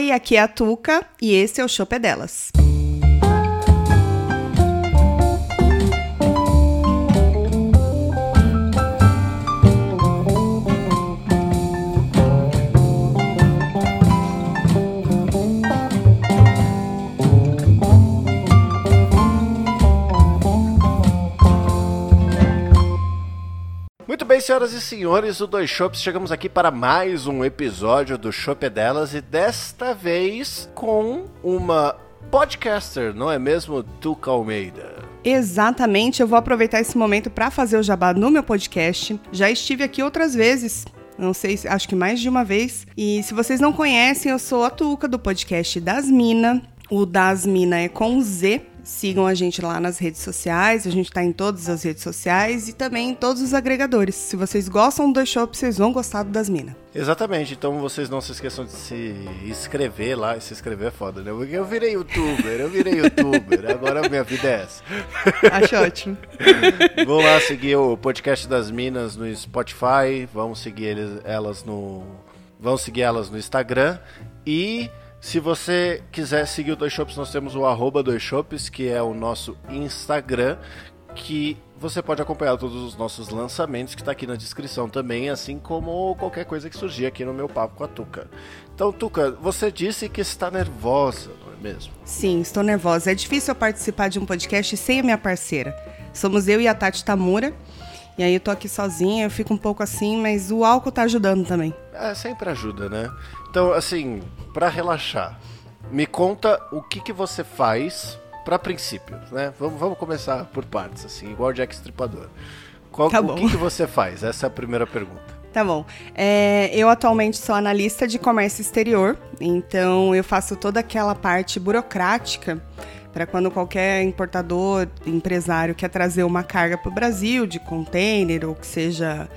Oi, aqui é a Tuca e esse é o Chopp é Delas. Senhoras e senhores do Dois Shops, chegamos aqui para mais um episódio do Shop Delas e desta vez com uma podcaster, não é mesmo, Tuca Almeida? Exatamente, eu vou aproveitar esse momento para fazer o jabá no meu podcast. Já estive aqui outras vezes, não sei, acho que mais de uma vez. E se vocês não conhecem, eu sou a Tuca do podcast Das Mina. O Das Mina é com Z, Sigam a gente lá nas redes sociais, a gente está em todas as redes sociais e também em todos os agregadores. Se vocês gostam do Shop, vocês vão gostar do Das Minas. Exatamente, então vocês não se esqueçam de se inscrever lá, se inscrever é foda, né? Porque eu virei youtuber, eu virei youtuber, agora a minha vida é essa. Acho ótimo. Vão lá seguir o podcast das Minas no Spotify, vamos seguir eles, elas no. Vamos seguir elas no Instagram e se você quiser seguir o Dois Shops, nós temos o arroba Dois Shops, que é o nosso Instagram, que você pode acompanhar todos os nossos lançamentos, que está aqui na descrição também, assim como qualquer coisa que surgir aqui no meu papo com a Tuca. Então, Tuca, você disse que está nervosa, não é mesmo? Sim, estou nervosa. É difícil eu participar de um podcast sem a minha parceira. Somos eu e a Tati Tamura. E aí eu tô aqui sozinha, eu fico um pouco assim, mas o álcool tá ajudando também. É, sempre ajuda, né? Então, assim, para relaxar, me conta o que, que você faz para princípio, né? Vamos, vamos começar por partes, assim, igual Jack Stripador. Qual, tá o que, que você faz? Essa é a primeira pergunta. Tá bom. É, eu atualmente sou analista de comércio exterior, então eu faço toda aquela parte burocrática para quando qualquer importador, empresário quer trazer uma carga para o Brasil de container ou que seja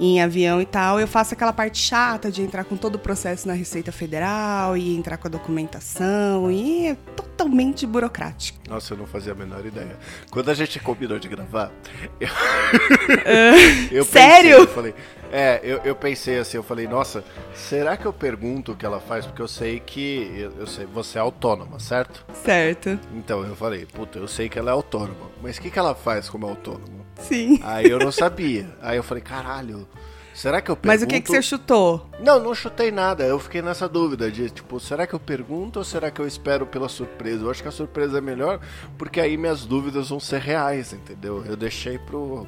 em avião e tal, eu faço aquela parte chata de entrar com todo o processo na Receita Federal e entrar com a documentação e é totalmente burocrático. Nossa, eu não fazia a menor ideia. Quando a gente combinou de gravar, eu, uh, eu sério? Pensei, eu falei, é, eu, eu pensei assim, eu falei, nossa, será que eu pergunto o que ela faz? Porque eu sei que eu, eu sei, você é autônoma, certo? Certo. Então eu falei, puta, eu sei que ela é autônoma, mas o que, que ela faz como autônoma? Sim. Aí eu não sabia. Aí eu falei, caralho. Será que eu pergunto? Mas o que, que você chutou? Não, não chutei nada. Eu fiquei nessa dúvida de, tipo, será que eu pergunto ou será que eu espero pela surpresa? Eu acho que a surpresa é melhor, porque aí minhas dúvidas vão ser reais, entendeu? Eu deixei pro,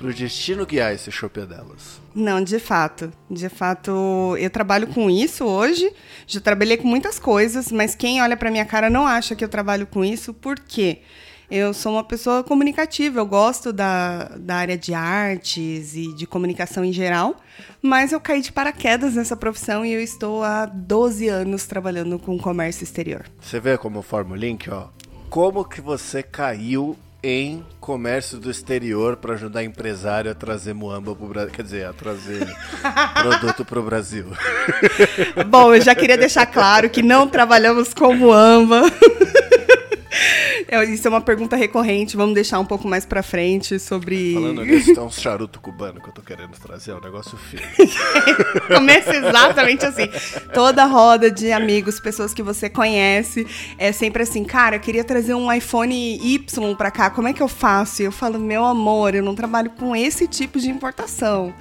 pro destino guiar esse chope delas. Não, de fato. De fato, eu trabalho com isso hoje. Já trabalhei com muitas coisas, mas quem olha pra minha cara não acha que eu trabalho com isso, por quê? Porque eu sou uma pessoa comunicativa, eu gosto da, da área de artes e de comunicação em geral, mas eu caí de paraquedas nessa profissão e eu estou há 12 anos trabalhando com comércio exterior. Você vê como forma o link, ó? Como que você caiu em comércio do exterior para ajudar empresário a trazer muamba para o Brasil, quer dizer, a trazer produto para o Brasil. Bom, eu já queria deixar claro que não trabalhamos com muamba. É, isso é uma pergunta recorrente, vamos deixar um pouco mais pra frente sobre. Falando nisso, tem um charuto cubano que eu tô querendo trazer, é um negócio feio. Começa exatamente assim. Toda roda de amigos, pessoas que você conhece, é sempre assim, cara, eu queria trazer um iPhone Y pra cá, como é que eu faço? E eu falo, meu amor, eu não trabalho com esse tipo de importação.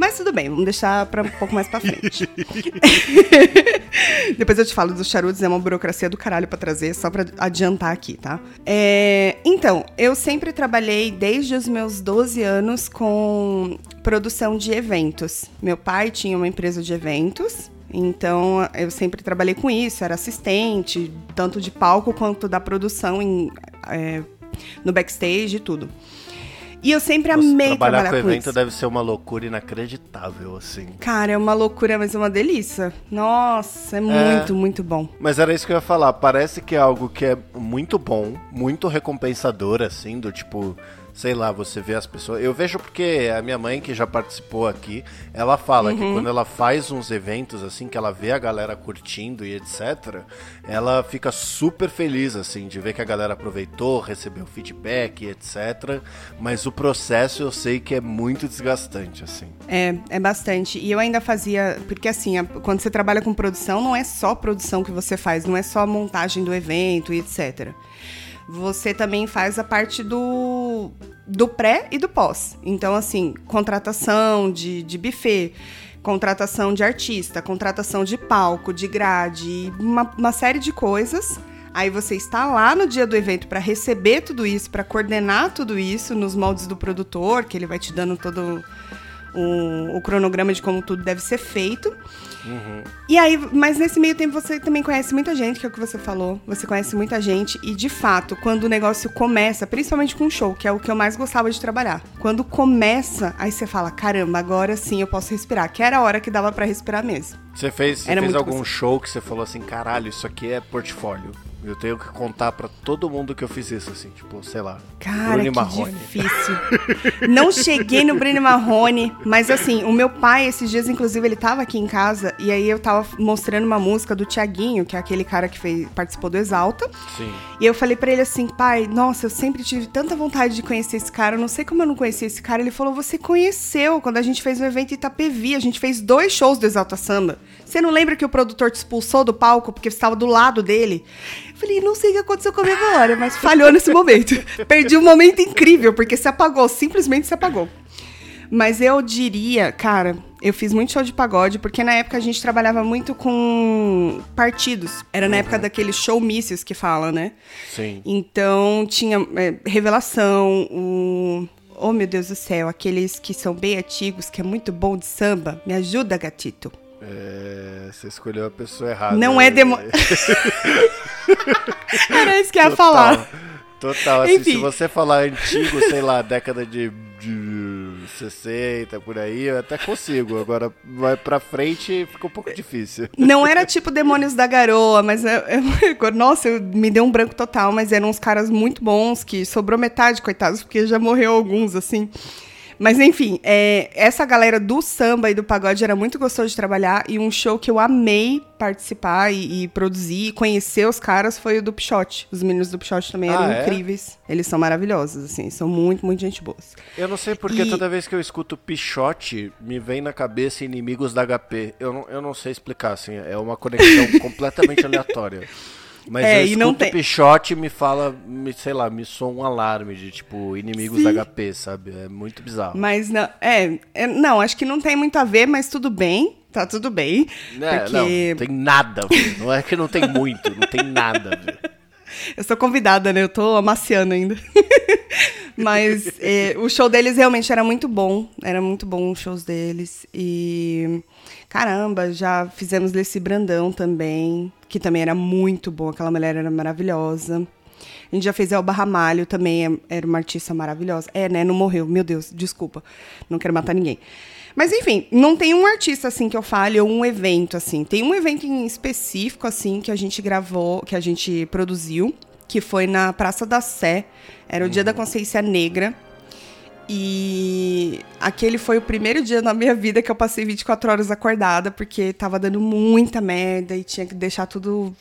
Mas tudo bem, vamos deixar para um pouco mais para frente. Depois eu te falo dos charutos, é uma burocracia do caralho para trazer, só para adiantar aqui, tá? É, então, eu sempre trabalhei desde os meus 12 anos com produção de eventos. Meu pai tinha uma empresa de eventos, então eu sempre trabalhei com isso, era assistente, tanto de palco quanto da produção em, é, no backstage e tudo. E eu sempre Nossa, amei trabalhar, trabalhar com, com evento isso. deve ser uma loucura inacreditável, assim. Cara, é uma loucura, mas é uma delícia. Nossa, é, é muito, muito bom. Mas era isso que eu ia falar. Parece que é algo que é muito bom, muito recompensador, assim, do tipo sei lá, você vê as pessoas. Eu vejo porque a minha mãe, que já participou aqui, ela fala uhum. que quando ela faz uns eventos assim, que ela vê a galera curtindo e etc., ela fica super feliz, assim, de ver que a galera aproveitou, recebeu feedback e etc. Mas o processo eu sei que é muito desgastante, assim. É, é bastante. E eu ainda fazia. Porque assim, quando você trabalha com produção, não é só produção que você faz, não é só a montagem do evento e etc você também faz a parte do, do pré e do pós. Então, assim, contratação de, de buffet, contratação de artista, contratação de palco, de grade, uma, uma série de coisas. Aí você está lá no dia do evento para receber tudo isso, para coordenar tudo isso nos moldes do produtor, que ele vai te dando todo o, o cronograma de como tudo deve ser feito. Uhum. E aí, mas nesse meio tempo você também conhece muita gente, que é o que você falou. Você conhece muita gente e, de fato, quando o negócio começa, principalmente com show, que é o que eu mais gostava de trabalhar. Quando começa, aí você fala, caramba, agora sim eu posso respirar. Que era a hora que dava para respirar mesmo. Você fez, você fez algum show que você falou assim, caralho, isso aqui é portfólio? Eu tenho que contar para todo mundo que eu fiz isso, assim, tipo, sei lá. Cara, Bruno que Marrone. difícil. Não cheguei no Bruno Marrone, mas assim, o meu pai, esses dias, inclusive, ele tava aqui em casa e aí eu tava mostrando uma música do Tiaguinho, que é aquele cara que fez, participou do Exalta. Sim. E eu falei para ele assim, pai, nossa, eu sempre tive tanta vontade de conhecer esse cara, eu não sei como eu não conheci esse cara. Ele falou, você conheceu quando a gente fez um evento em Itapevi, a gente fez dois shows do Exalta Samba. Você não lembra que o produtor te expulsou do palco porque você estava do lado dele? Falei, não sei o que aconteceu com a minha memória, mas falhou nesse momento. Perdi um momento incrível, porque se apagou, simplesmente se apagou. Mas eu diria, cara, eu fiz muito show de pagode, porque na época a gente trabalhava muito com partidos. Era na uhum. época daqueles showmícios que fala, né? Sim. Então tinha é, revelação, o. Oh, meu Deus do céu, aqueles que são bem antigos, que é muito bom de samba. Me ajuda, gatito. É, você escolheu a pessoa errada. Não é demo. Era isso que eu ia falar. Total, assim, se você falar antigo, sei lá, década de, de 60, por aí, eu até consigo. Agora, vai pra frente, fica um pouco difícil. Não era tipo Demônios da Garoa, mas... Eu, eu, nossa, eu, me deu um branco total, mas eram uns caras muito bons, que sobrou metade, coitados, porque já morreu alguns, assim. Mas enfim, é, essa galera do samba e do pagode era muito gostoso de trabalhar e um show que eu amei participar e, e produzir e conhecer os caras foi o do Pichote. Os meninos do Pichote também eram ah, é? incríveis. Eles são maravilhosos, assim, são muito, muito gente boas. Eu não sei porque e... toda vez que eu escuto Pichote, me vem na cabeça inimigos da HP. Eu não, eu não sei explicar, assim, é uma conexão completamente aleatória. Mas é, eu e não tem... Pichote me fala, me, sei lá, me soa um alarme de tipo inimigos Sim. HP, sabe? É muito bizarro. Mas não, é, é, não, acho que não tem muito a ver, mas tudo bem. Tá tudo bem. É, porque... Não, não tem nada. Não é que não tem muito, não tem nada. Eu sou convidada, né? Eu tô amaciando ainda. Mas é, o show deles realmente era muito bom. Era muito bom os shows deles. E caramba, já fizemos Leci Brandão também, que também era muito bom. Aquela mulher era maravilhosa. A gente já fez Elba Ramalho também, é, era uma artista maravilhosa. É, né? Não morreu. Meu Deus, desculpa. Não quero matar ninguém. Mas enfim, não tem um artista assim que eu fale ou um evento assim. Tem um evento em específico assim que a gente gravou, que a gente produziu, que foi na Praça da Sé. Era o. Dia da uhum. Consciência Negra. E aquele foi o primeiro dia na minha vida que eu passei 24 horas acordada, porque tava dando muita merda e tinha que deixar tudo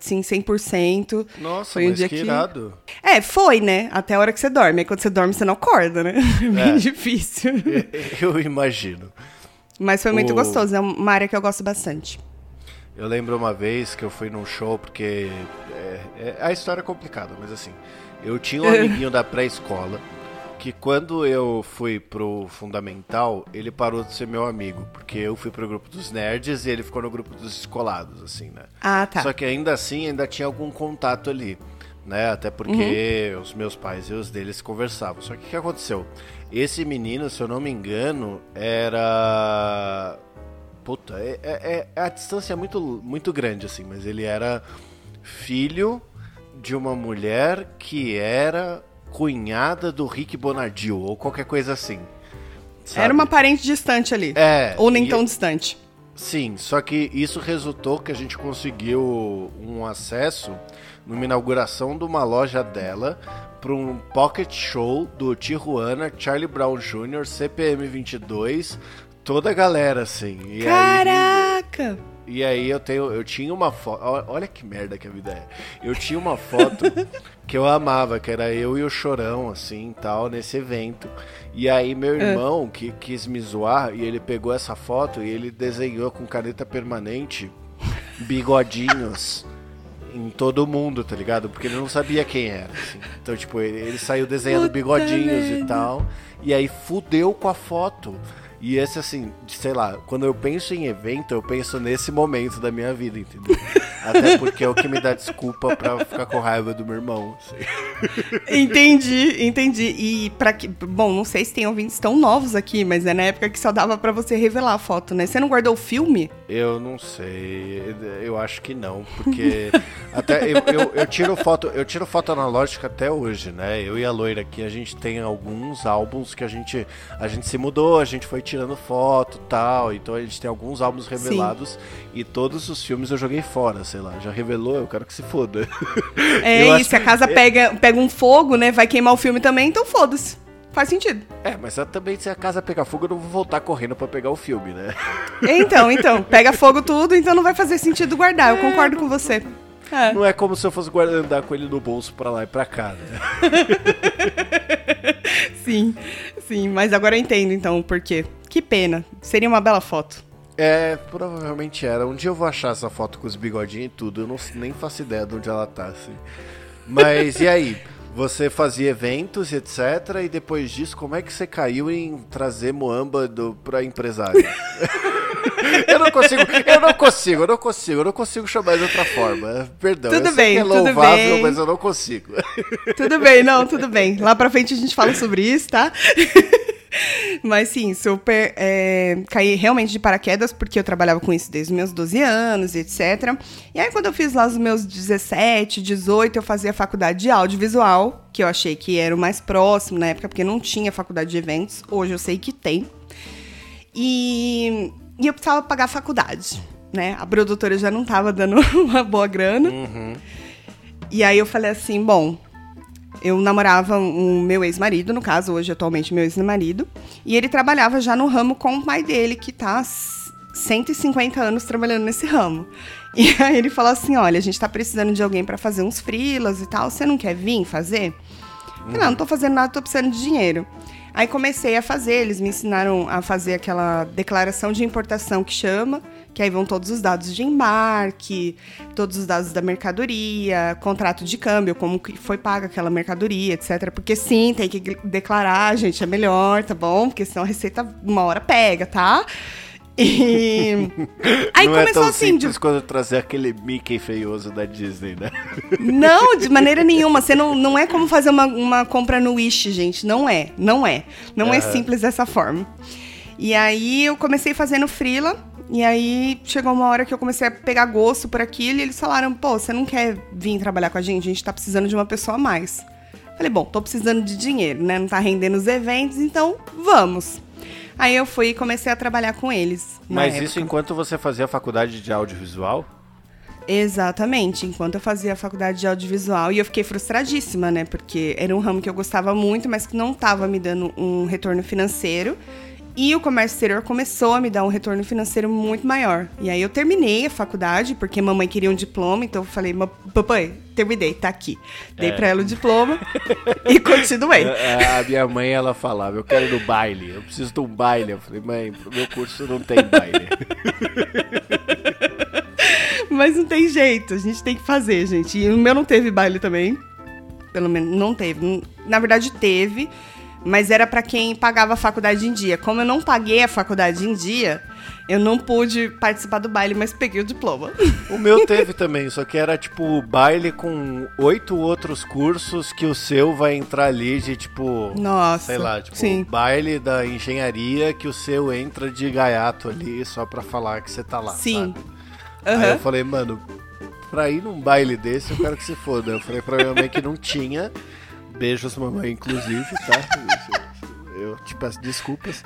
sim, 100%. Nossa, foi um dia que, irado. É, foi, né? Até a hora que você dorme. Aí quando você dorme, você não acorda, né? É bem é. difícil. Eu imagino. Mas foi muito o... gostoso, é uma área que eu gosto bastante. Eu lembro uma vez que eu fui num show, porque é, é, a história é complicada, mas assim, eu tinha um amiguinho da pré-escola que quando eu fui pro fundamental, ele parou de ser meu amigo, porque eu fui pro grupo dos nerds e ele ficou no grupo dos escolados, assim, né? Ah, tá. Só que ainda assim, ainda tinha algum contato ali, né? Até porque uhum. os meus pais e os deles conversavam. Só que o que aconteceu? Esse menino, se eu não me engano, era puta, é, é, é, a distância é muito, muito grande, assim, mas ele era filho de uma mulher que era cunhada do Rick Bonardil, ou qualquer coisa assim. Sabe? Era uma parente distante ali. É. Ou nem tão distante. Sim, só que isso resultou que a gente conseguiu um acesso numa inauguração de uma loja dela para um pocket show do Tijuana, Charlie Brown Jr., CPM 22, toda a galera assim. E Caraca! Aí, e aí eu tenho, eu tinha uma foto, olha que merda que a vida é. Eu tinha uma foto que eu amava, que era eu e o Chorão assim, tal, nesse evento. E aí meu é. irmão que quis me zoar e ele pegou essa foto e ele desenhou com caneta permanente bigodinhos em todo mundo, tá ligado? Porque ele não sabia quem era. Assim. Então, tipo, ele, ele saiu desenhando Puta bigodinhos merda. e tal. E aí fudeu com a foto. E esse, assim, sei lá, quando eu penso em evento, eu penso nesse momento da minha vida, entendeu? Até porque é o que me dá desculpa pra ficar com raiva do meu irmão. Assim. Entendi, entendi. E para que. Bom, não sei se tem ouvintes tão novos aqui, mas é na época que só dava para você revelar a foto, né? Você não guardou o filme? Eu não sei. Eu acho que não, porque. até eu, eu, eu, tiro foto, eu tiro foto analógica até hoje, né? Eu e a loira aqui, a gente tem alguns álbuns que a gente. A gente se mudou, a gente foi tirando foto tal. Então a gente tem alguns álbuns revelados Sim. e todos os filmes eu joguei fora, sei lá. Já revelou, eu quero que se foda. É isso, se a casa é... pega, pega um fogo, né? Vai queimar o filme também, então foda-se. Faz sentido. É, mas também se a casa pegar fogo, eu não vou voltar correndo para pegar o filme, né? Então, então, pega fogo tudo, então não vai fazer sentido guardar. Eu é, concordo com você. É. Não é como se eu fosse andar com ele no bolso pra lá e pra cá, né? sim, sim, mas agora eu entendo então o porquê. Que pena. Seria uma bela foto. É, provavelmente era. Um dia eu vou achar essa foto com os bigodinhos e tudo. Eu não, nem faço ideia de onde ela tá, assim. Mas e aí? Você fazia eventos e etc. E depois disso, como é que você caiu em trazer Moamba do, pra empresário? eu não consigo, eu não consigo, eu não consigo, eu não consigo chamar de outra forma. Perdão, tudo bem, é louvável, bem. mas eu não consigo. Tudo bem, não, tudo bem. Lá pra frente a gente fala sobre isso, tá? Mas sim, super. É, caí realmente de paraquedas, porque eu trabalhava com isso desde os meus 12 anos, etc. E aí, quando eu fiz lá os meus 17, 18, eu fazia faculdade de audiovisual, que eu achei que era o mais próximo na época, porque não tinha faculdade de eventos. Hoje eu sei que tem. E, e eu precisava pagar a faculdade, né? A produtora já não estava dando uma boa grana. Uhum. E aí eu falei assim, bom, eu namorava o meu ex-marido, no caso, hoje atualmente meu ex-marido, e ele trabalhava já no ramo com o pai dele, que tá 150 anos trabalhando nesse ramo. E aí ele falou assim: olha, a gente tá precisando de alguém para fazer uns frilas e tal, você não quer vir fazer? Uhum. Falei, não, não tô fazendo nada, tô precisando de dinheiro. Aí comecei a fazer, eles me ensinaram a fazer aquela declaração de importação que chama, que aí vão todos os dados de embarque, todos os dados da mercadoria, contrato de câmbio, como que foi paga aquela mercadoria, etc. Porque sim, tem que declarar, gente, é melhor, tá bom? Porque senão a receita uma hora pega, tá? E aí não começou é assim. De... quando trazer aquele Mickey feioso da Disney, né? Não, de maneira nenhuma. Você não, não é como fazer uma, uma compra no Wish, gente. Não é. Não é. Não uhum. é simples dessa forma. E aí eu comecei fazendo frila. E aí chegou uma hora que eu comecei a pegar gosto por aquilo. E eles falaram: pô, você não quer vir trabalhar com a gente? A gente tá precisando de uma pessoa a mais. Falei: bom, tô precisando de dinheiro, né? Não tá rendendo os eventos, então vamos. Aí eu fui e comecei a trabalhar com eles. Mas época. isso enquanto você fazia a faculdade de audiovisual? Exatamente, enquanto eu fazia a faculdade de audiovisual e eu fiquei frustradíssima, né? Porque era um ramo que eu gostava muito, mas que não estava me dando um retorno financeiro. E o comércio exterior começou a me dar um retorno financeiro muito maior. E aí eu terminei a faculdade, porque mamãe queria um diploma, então eu falei, papai, terminei, tá aqui. Dei é. pra ela o diploma e continuei. A, a, minha mãe, ela falava, eu quero ir no baile, eu preciso de um baile. Eu falei, mãe, pro meu curso não tem baile. Mas não tem jeito, a gente tem que fazer, gente. E o meu não teve baile também. Pelo menos não teve. Na verdade, teve mas era para quem pagava a faculdade em dia. Como eu não paguei a faculdade em dia, eu não pude participar do baile, mas peguei o diploma. O meu teve também, só que era tipo baile com oito outros cursos que o seu vai entrar ali de tipo. Nossa. Sei lá, tipo, sim. baile da engenharia que o seu entra de gaiato ali só pra falar que você tá lá. Sim. Uhum. Aí eu falei, mano, pra ir num baile desse eu quero que se foda. Eu falei pra minha mãe que não tinha. Beijos, mamãe, inclusive, tá? Eu te peço desculpas.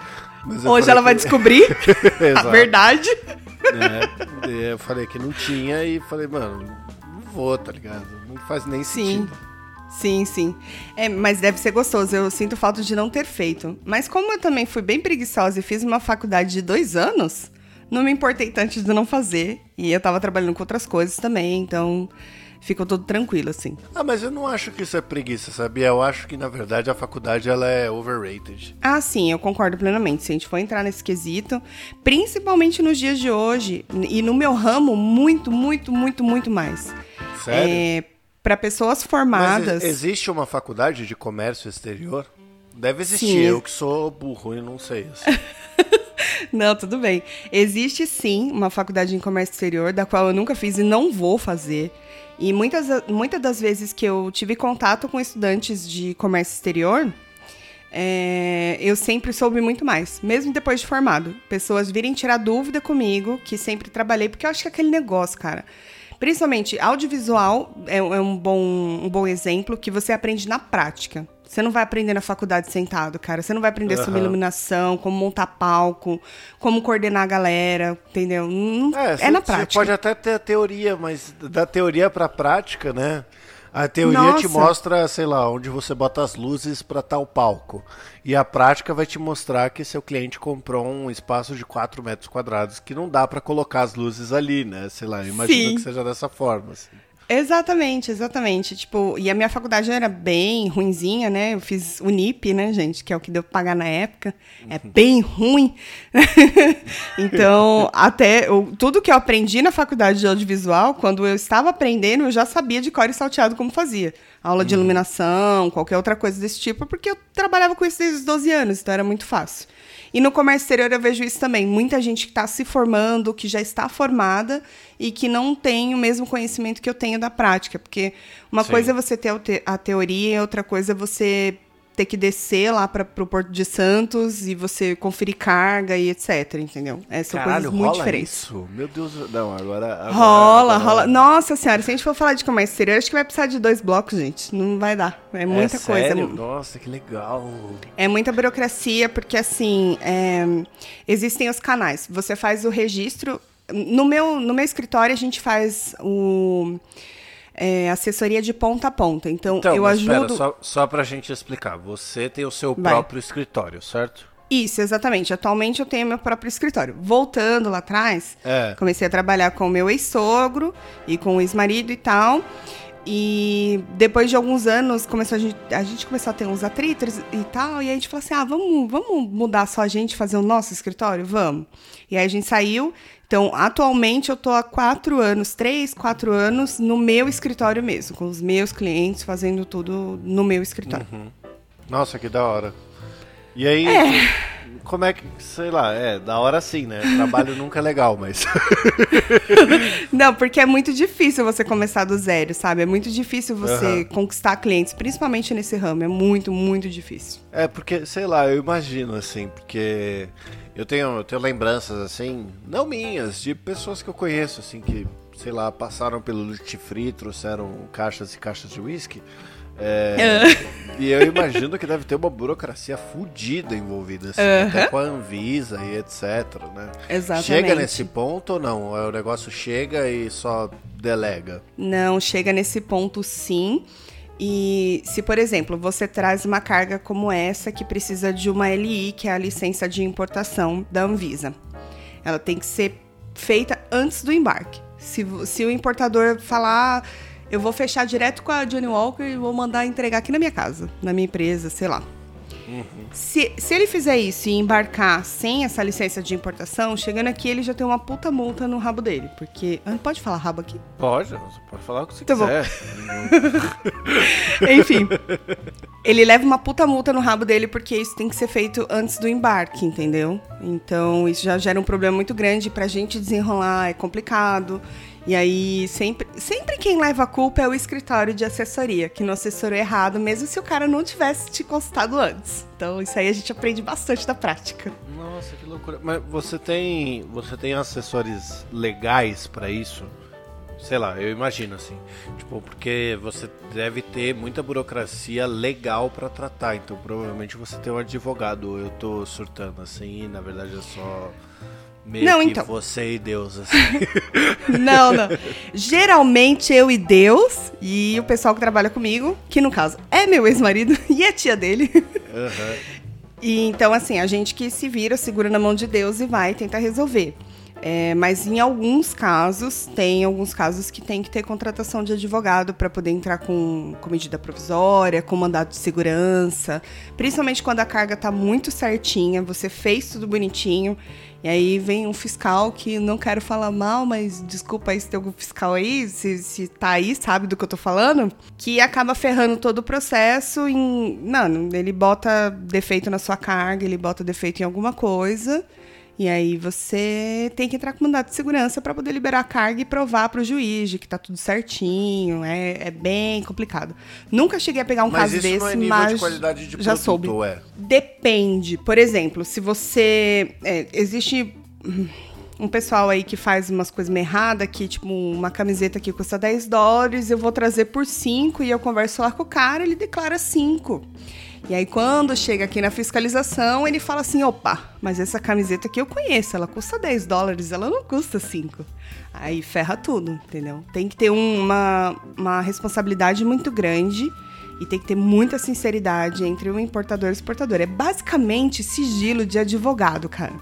Hoje ela que... vai descobrir a verdade. né? Eu falei que não tinha e falei, mano, não vou, tá ligado? Não faz nem Sim. sentido. Sim, sim. É, mas deve ser gostoso. Eu sinto falta de não ter feito. Mas como eu também fui bem preguiçosa e fiz uma faculdade de dois anos, não me importei tanto de não fazer. E eu tava trabalhando com outras coisas também, então ficou tudo tranquilo, assim. Ah, mas eu não acho que isso é preguiça, sabia? Eu acho que, na verdade, a faculdade ela é overrated. Ah, sim, eu concordo plenamente. Se a gente for entrar nesse quesito, principalmente nos dias de hoje, e no meu ramo, muito, muito, muito, muito mais. Sério? É, para pessoas Mas formadas. e- existe uma faculdade de comércio exterior? Deve existir, Sim. eu que sou burro e não sei. Assim. Não, tudo bem. Existe sim uma faculdade em comércio exterior, da qual eu nunca fiz e não vou fazer. E muitas, muitas das vezes que eu tive contato com estudantes de comércio exterior, é, eu sempre soube muito mais, mesmo depois de formado. Pessoas virem tirar dúvida comigo, que sempre trabalhei, porque eu acho que é aquele negócio, cara. Principalmente audiovisual é, é um, bom, um bom exemplo que você aprende na prática. Você não vai aprender na faculdade sentado, cara. Você não vai aprender sobre Aham. iluminação, como montar palco, como coordenar a galera, entendeu? Não- É, cê- na prática. pode até ter a teoria, mas da teoria pra prática, né? A teoria te Nossa. mostra, sei lá, onde você bota as luzes pra tal palco. E a prática vai te mostrar que seu cliente comprou um espaço de 4 metros quadrados que não dá pra colocar as luzes ali, né? Sei lá, Sim. que seja dessa forma. assim. Exatamente, exatamente. Tipo, e a minha faculdade era bem ruinzinha, né? Eu fiz Unip, né, gente? Que é o que deu pra pagar na época. É bem ruim. então, até eu- tudo que eu aprendi na faculdade de audiovisual, quando eu estava aprendendo, eu já sabia de cor e salteado como fazia. Aula de iluminação, qualquer outra coisa desse tipo, porque eu trabalhava com isso desde os 12 anos, então era muito fácil. E no comércio exterior eu vejo isso também. Muita gente que está se formando, que já está formada e que não tem o mesmo conhecimento que eu tenho da prática. Porque uma Sim. coisa é você ter a te- a teoria outra coisa é você ter que descer lá para o Porto de Santos e você conferir carga e etc, entendeu? É, são Caralho, coisas muito diferentes. isso? Meu Deus, não, agora... agora Rola, agora- rola. Nossa senhora, se a gente for falar de comércio exterior, acho que vai precisar de dois blocos, gente. Não vai dar. É muita é coisa. Sério? Nossa, que legal. É muita burocracia, porque assim, é, existem os canais. Você faz o registro. No meu, no meu escritório, a gente faz o é, assessoria de ponta a ponta. Então, Então, eu ajudo. Espera, só, só pra gente explicar. Você tem o seu Vai. próprio escritório, certo? Isso, exatamente. Atualmente eu tenho meu próprio escritório. Voltando lá atrás, É. comecei a trabalhar com o meu ex-sogro e com o ex-marido e tal. E depois de alguns anos, começou a, gente, a gente começou a ter uns atritos e tal. E aí a gente falou assim: ah, vamos, vamos mudar só a gente, fazer o nosso escritório? Vamos. E aí a gente saiu. Então, atualmente eu tô há quatro anos, três, quatro anos, no meu escritório mesmo, com os meus clientes, fazendo tudo no meu escritório. Nossa, que da hora. E aí, como é que, sei lá, é, da hora sim, né? Trabalho nunca é legal, mas. Não, porque é muito difícil você começar do zero, sabe? É muito difícil você Aham. conquistar clientes, principalmente nesse ramo. É muito, muito difícil. É porque, sei lá, eu imagino assim, porque eu tenho, eu tenho lembranças assim, não minhas, de pessoas que eu conheço, assim, que, sei lá, passaram pelo Duty Free, trouxeram caixas e caixas de whisky. É, e eu imagino que deve ter uma burocracia fodida envolvida, assim, até com a Anvisa e etc, né? Exatamente. Chega nesse ponto ou não? É, O negócio chega e só delega? Não, chega nesse ponto sim. E se, por exemplo, você traz uma carga como essa que precisa de uma LI, que é a licença de importação da Anvisa, ela tem que ser feita antes do embarque. Se, se o importador falar, "Ah, eu vou fechar direto com a Johnny Walker e vou mandar entregar aqui na minha casa, na minha empresa, sei lá. Se, se ele fizer isso e embarcar sem essa licença de importação, chegando aqui ele já tem uma puta multa no rabo dele. Porque. Ah, Pode falar rabo aqui? Pode, você pode falar o que você Tá quiser. Enfim. Ele leva uma puta multa no rabo dele porque isso tem que ser feito antes do embarque, entendeu? Então isso já gera um problema muito grande pra gente desenrolar, é complicado. E aí sempre, sempre quem leva a culpa é o escritório de assessoria, que não assessorou errado, mesmo se o cara não tivesse te consultado antes. Então isso aí a gente aprende bastante da prática. Nossa, que loucura. Mas você tem, você tem assessores legais pra isso? Sei lá, eu imagino assim. Tipo, porque você deve ter muita burocracia legal pra tratar. Então, provavelmente você tem um advogado. Eu tô surtando assim, na verdade é só Meio Não, então. você e Deus, assim. Não, não. Geralmente eu e Deus e o pessoal que trabalha comigo, que no caso é meu ex-marido e a tia dele. Aham. E então, assim, a gente que se vira, segura na mão de Deus e vai tentar resolver. É, mas em alguns casos, tem alguns casos que tem que ter contratação de advogado para poder entrar com, com medida provisória, com mandado de segurança. Principalmente quando a carga tá muito certinha, você fez tudo bonitinho. E aí vem um fiscal que não quero falar mal, mas desculpa aí se tem algum fiscal aí, se, se tá aí, sabe do que eu tô falando, que acaba ferrando todo o processo em. Não, ele bota defeito na sua carga, ele bota defeito em alguma coisa. E aí você tem que entrar com mandado de segurança para poder liberar a carga e provar para o juiz de que tá tudo certinho. É, é bem complicado. Nunca cheguei a pegar um Mas caso isso desse, não é nível mas de qualidade de já produto, soube. ou é? Depende. Por exemplo, se você. é, existe um pessoal aí que faz umas coisas meio erradas, que, tipo, uma camiseta que custa 10 dólares, eu vou trazer por 5 e eu converso lá com o cara, ele declara 5. E aí, quando chega aqui na fiscalização, ele fala assim: opa, mas essa camiseta aqui eu conheço, ela custa 10 dólares, ela não custa 5. Aí ferra tudo, entendeu? Tem que ter um- uma, uma responsabilidade muito grande e tem que ter muita sinceridade entre o importador e o exportador. É basicamente sigilo de advogado, cara.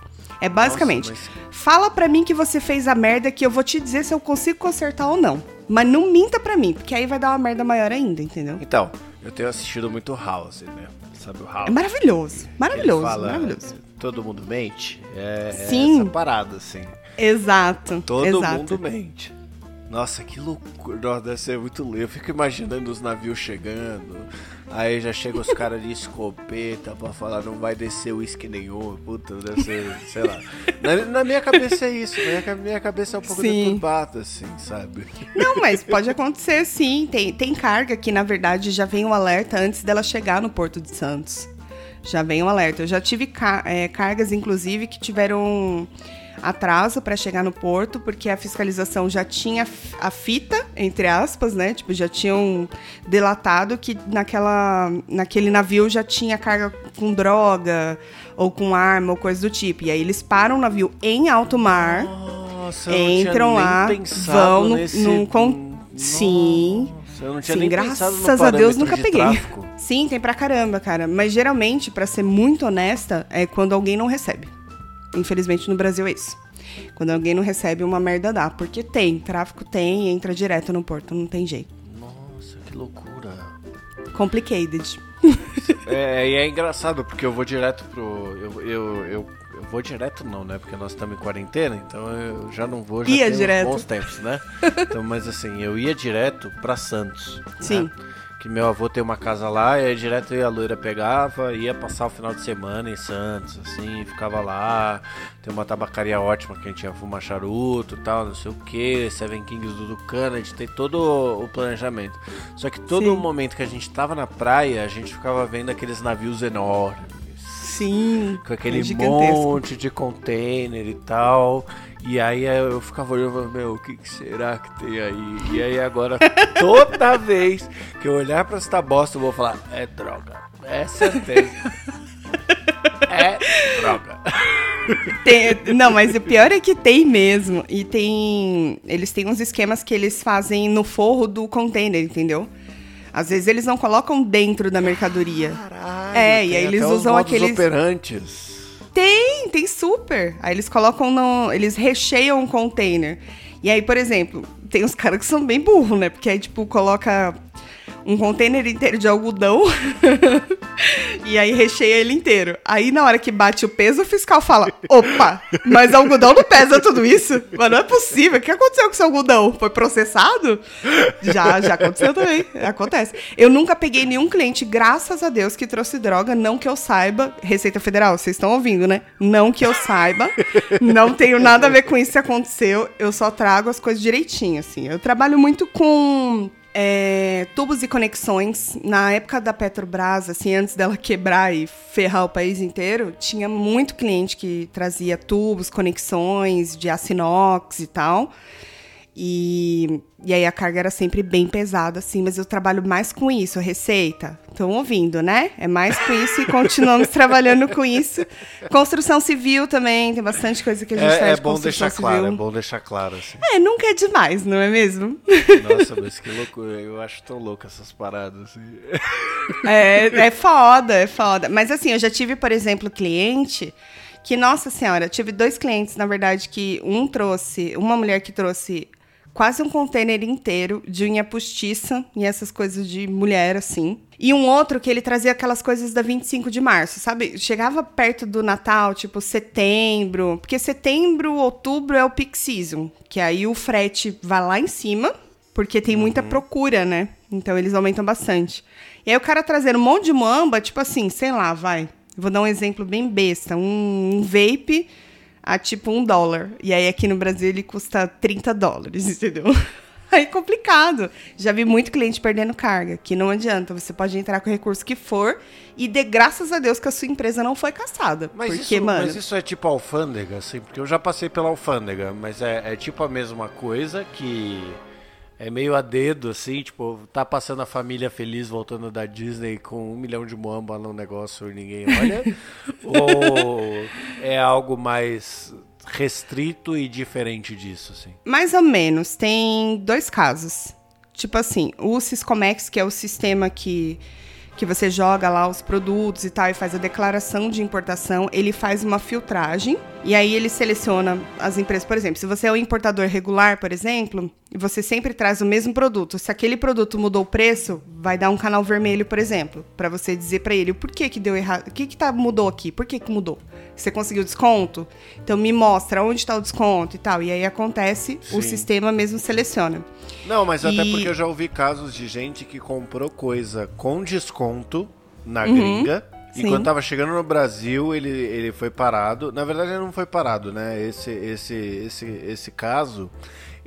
É basicamente. Nossa, Fala pra mim que você fez a merda que eu vou te dizer se eu consigo consertar ou não. Mas não minta pra mim, porque aí vai dar uma merda maior ainda, entendeu? Então, eu tenho assistido muito House, né? Sabe o House? É maravilhoso. Maravilhoso, fala, maravilhoso. Todo mundo mente? É, é Sim. essa parada, assim. Exato. Todo exato. mundo mente. Nossa, que loucura. Nossa, deve ser muito louco. Eu fico imaginando os navios chegando. Aí já chegam os caras de escopeta pra falar não vai descer uísque nenhum. Puta, deve ser, sei lá. Na, na minha cabeça é isso. Na minha, minha cabeça é um pouco Sim. deturbada, assim, sabe? Não, mas pode acontecer sim. Tem, tem carga que, na verdade, já vem o alerta antes dela chegar no Porto de Santos. Já vem o alerta. Eu já tive ca- é, cargas, inclusive, que tiveram atraso para chegar no porto, porque a fiscalização já tinha a fita, entre aspas, né? Tipo, já tinham delatado que naquela, naquele navio já tinha carga com droga ou com arma ou coisa do tipo. E aí eles param o navio em alto mar Nossa, entram lá, vão no, nesse... num con- Sim. Eu não tinha Sim, nem graças no a Deus nunca de peguei. tráfico. Sim, tem pra caramba, cara. Mas geralmente, pra ser muito honesta, é quando alguém não recebe. Infelizmente no Brasil é isso. Quando alguém não recebe, uma merda dá. Porque tem, tráfico tem e entra direto no porto, não tem jeito. Nossa, que loucura. Complicated. É, e é engraçado, porque eu vou direto pro. Eu, eu, eu, eu vou direto não, né? Porque nós estamos em quarentena, então eu já não vou já Ia direto. bons tempos, né? Então, mas assim, eu ia direto pra Santos. né? Que meu avô tem uma casa lá, e aí direto eu e a loira pegava, ia passar o final de semana em Santos, assim, ficava lá. Tem uma tabacaria ótima que a gente ia fumar charuto e tal, não sei o que, Seven Kings do Ducana, a gente tem todo o planejamento. Só que todo Sim. momento que a gente tava na praia, a gente ficava vendo aqueles navios enormes. Sim. Com aquele é monte de container e tal. E aí eu ficava olhando e meu, o que, que será que tem aí? E aí agora, toda vez que eu olhar pra essa bosta, eu vou falar, é droga. É certeza. é droga. Tem- não, mas o pior é que tem mesmo. E tem. Eles têm uns esquemas que eles fazem no forro do container, entendeu? Às vezes eles não colocam dentro da mercadoria. Caralho, É, e aí eles usam aqueles- operantes. Tem, tem super. Aí eles colocam no. Eles recheiam um container. E aí, por exemplo, tem uns caras que são bem burros, né? Porque aí, tipo, coloca um container inteiro de algodão e aí recheia ele inteiro. Aí, na hora que bate o peso, o fiscal fala: opa, mas algodão não pesa tudo isso? Mas não é possível. O que aconteceu com esse algodão? Foi processado? Já, já aconteceu também. Acontece. Eu nunca peguei nenhum cliente, graças a Deus, que trouxe droga, não que eu saiba. Receita Federal, vocês estão ouvindo, né? Não que eu saiba. Não tenho nada a ver com isso que aconteceu. Eu só trago as coisas direitinho, assim. Eu trabalho muito com é, tubos e conexões. Na época da Petrobras, assim, antes dela quebrar e ferrar o país inteiro, tinha muito cliente que trazia tubos, conexões de aço inox e tal. E, e aí a carga era sempre bem pesada, assim, mas eu trabalho mais com isso, receita. Estão ouvindo, né? É mais com isso e continuamos trabalhando com isso. Construção civil também, tem bastante coisa que a gente é, faz é bom deixar civil. claro, é bom deixar claro, assim. É, nunca é demais, não é mesmo? Nossa, mas que loucura. Eu acho tão louco essas paradas, assim. É, é foda, é foda. Mas assim, eu já tive, por exemplo, cliente que, nossa senhora, tive dois clientes, na verdade, que um trouxe, uma mulher que trouxe quase um container inteiro de unha postiça e essas coisas de mulher, assim. E um outro que ele trazia aquelas coisas da 25 de março, sabe? Chegava perto do Natal, tipo setembro, porque setembro, outubro é o peak season, que aí o frete vai lá em cima, porque tem muita procura, né? Então eles aumentam bastante. E aí o cara trazendo um monte de muamba, tipo assim, sei lá, vai. Vou dar um exemplo bem besta. Um, um vape a tipo um dólar. E aí aqui no Brasil ele custa 30 dólares, entendeu? Aí é complicado. Já vi muito cliente perdendo carga, que não adianta. Você pode entrar com o recurso que for e dê graças a Deus que a sua empresa não foi caçada. Mas, porque, isso, mano. mas isso é tipo alfândega, assim, porque eu já passei pela alfândega, mas é, é tipo a mesma coisa que é meio a dedo, assim, tipo, tá passando a família feliz voltando da Disney com um milhão de muamba no negócio e ninguém olha? ou é algo mais restrito e diferente disso, assim? Mais ou menos. Tem dois casos. Tipo assim, o Siscomex, que é o sistema que, que você joga lá os produtos e tal e faz a declaração de importação, ele faz uma filtragem e aí ele seleciona as empresas. Por exemplo, se você é um importador regular, por exemplo, você sempre traz o mesmo produto, se aquele produto mudou o preço, vai dar um canal vermelho, por exemplo, para você dizer para ele o porquê que deu errado, o que que tá, mudou aqui, por que que mudou? Você conseguiu desconto? Então me mostra onde está o desconto e tal. E aí acontece, o Sim. sistema mesmo seleciona. Não, mas até E- porque eu já ouvi casos de gente que comprou coisa com desconto na Uhum, gringa. E sim. quando tava chegando no Brasil, ele, ele foi parado. Na verdade, ele não foi parado, né? Esse, esse, esse, esse caso,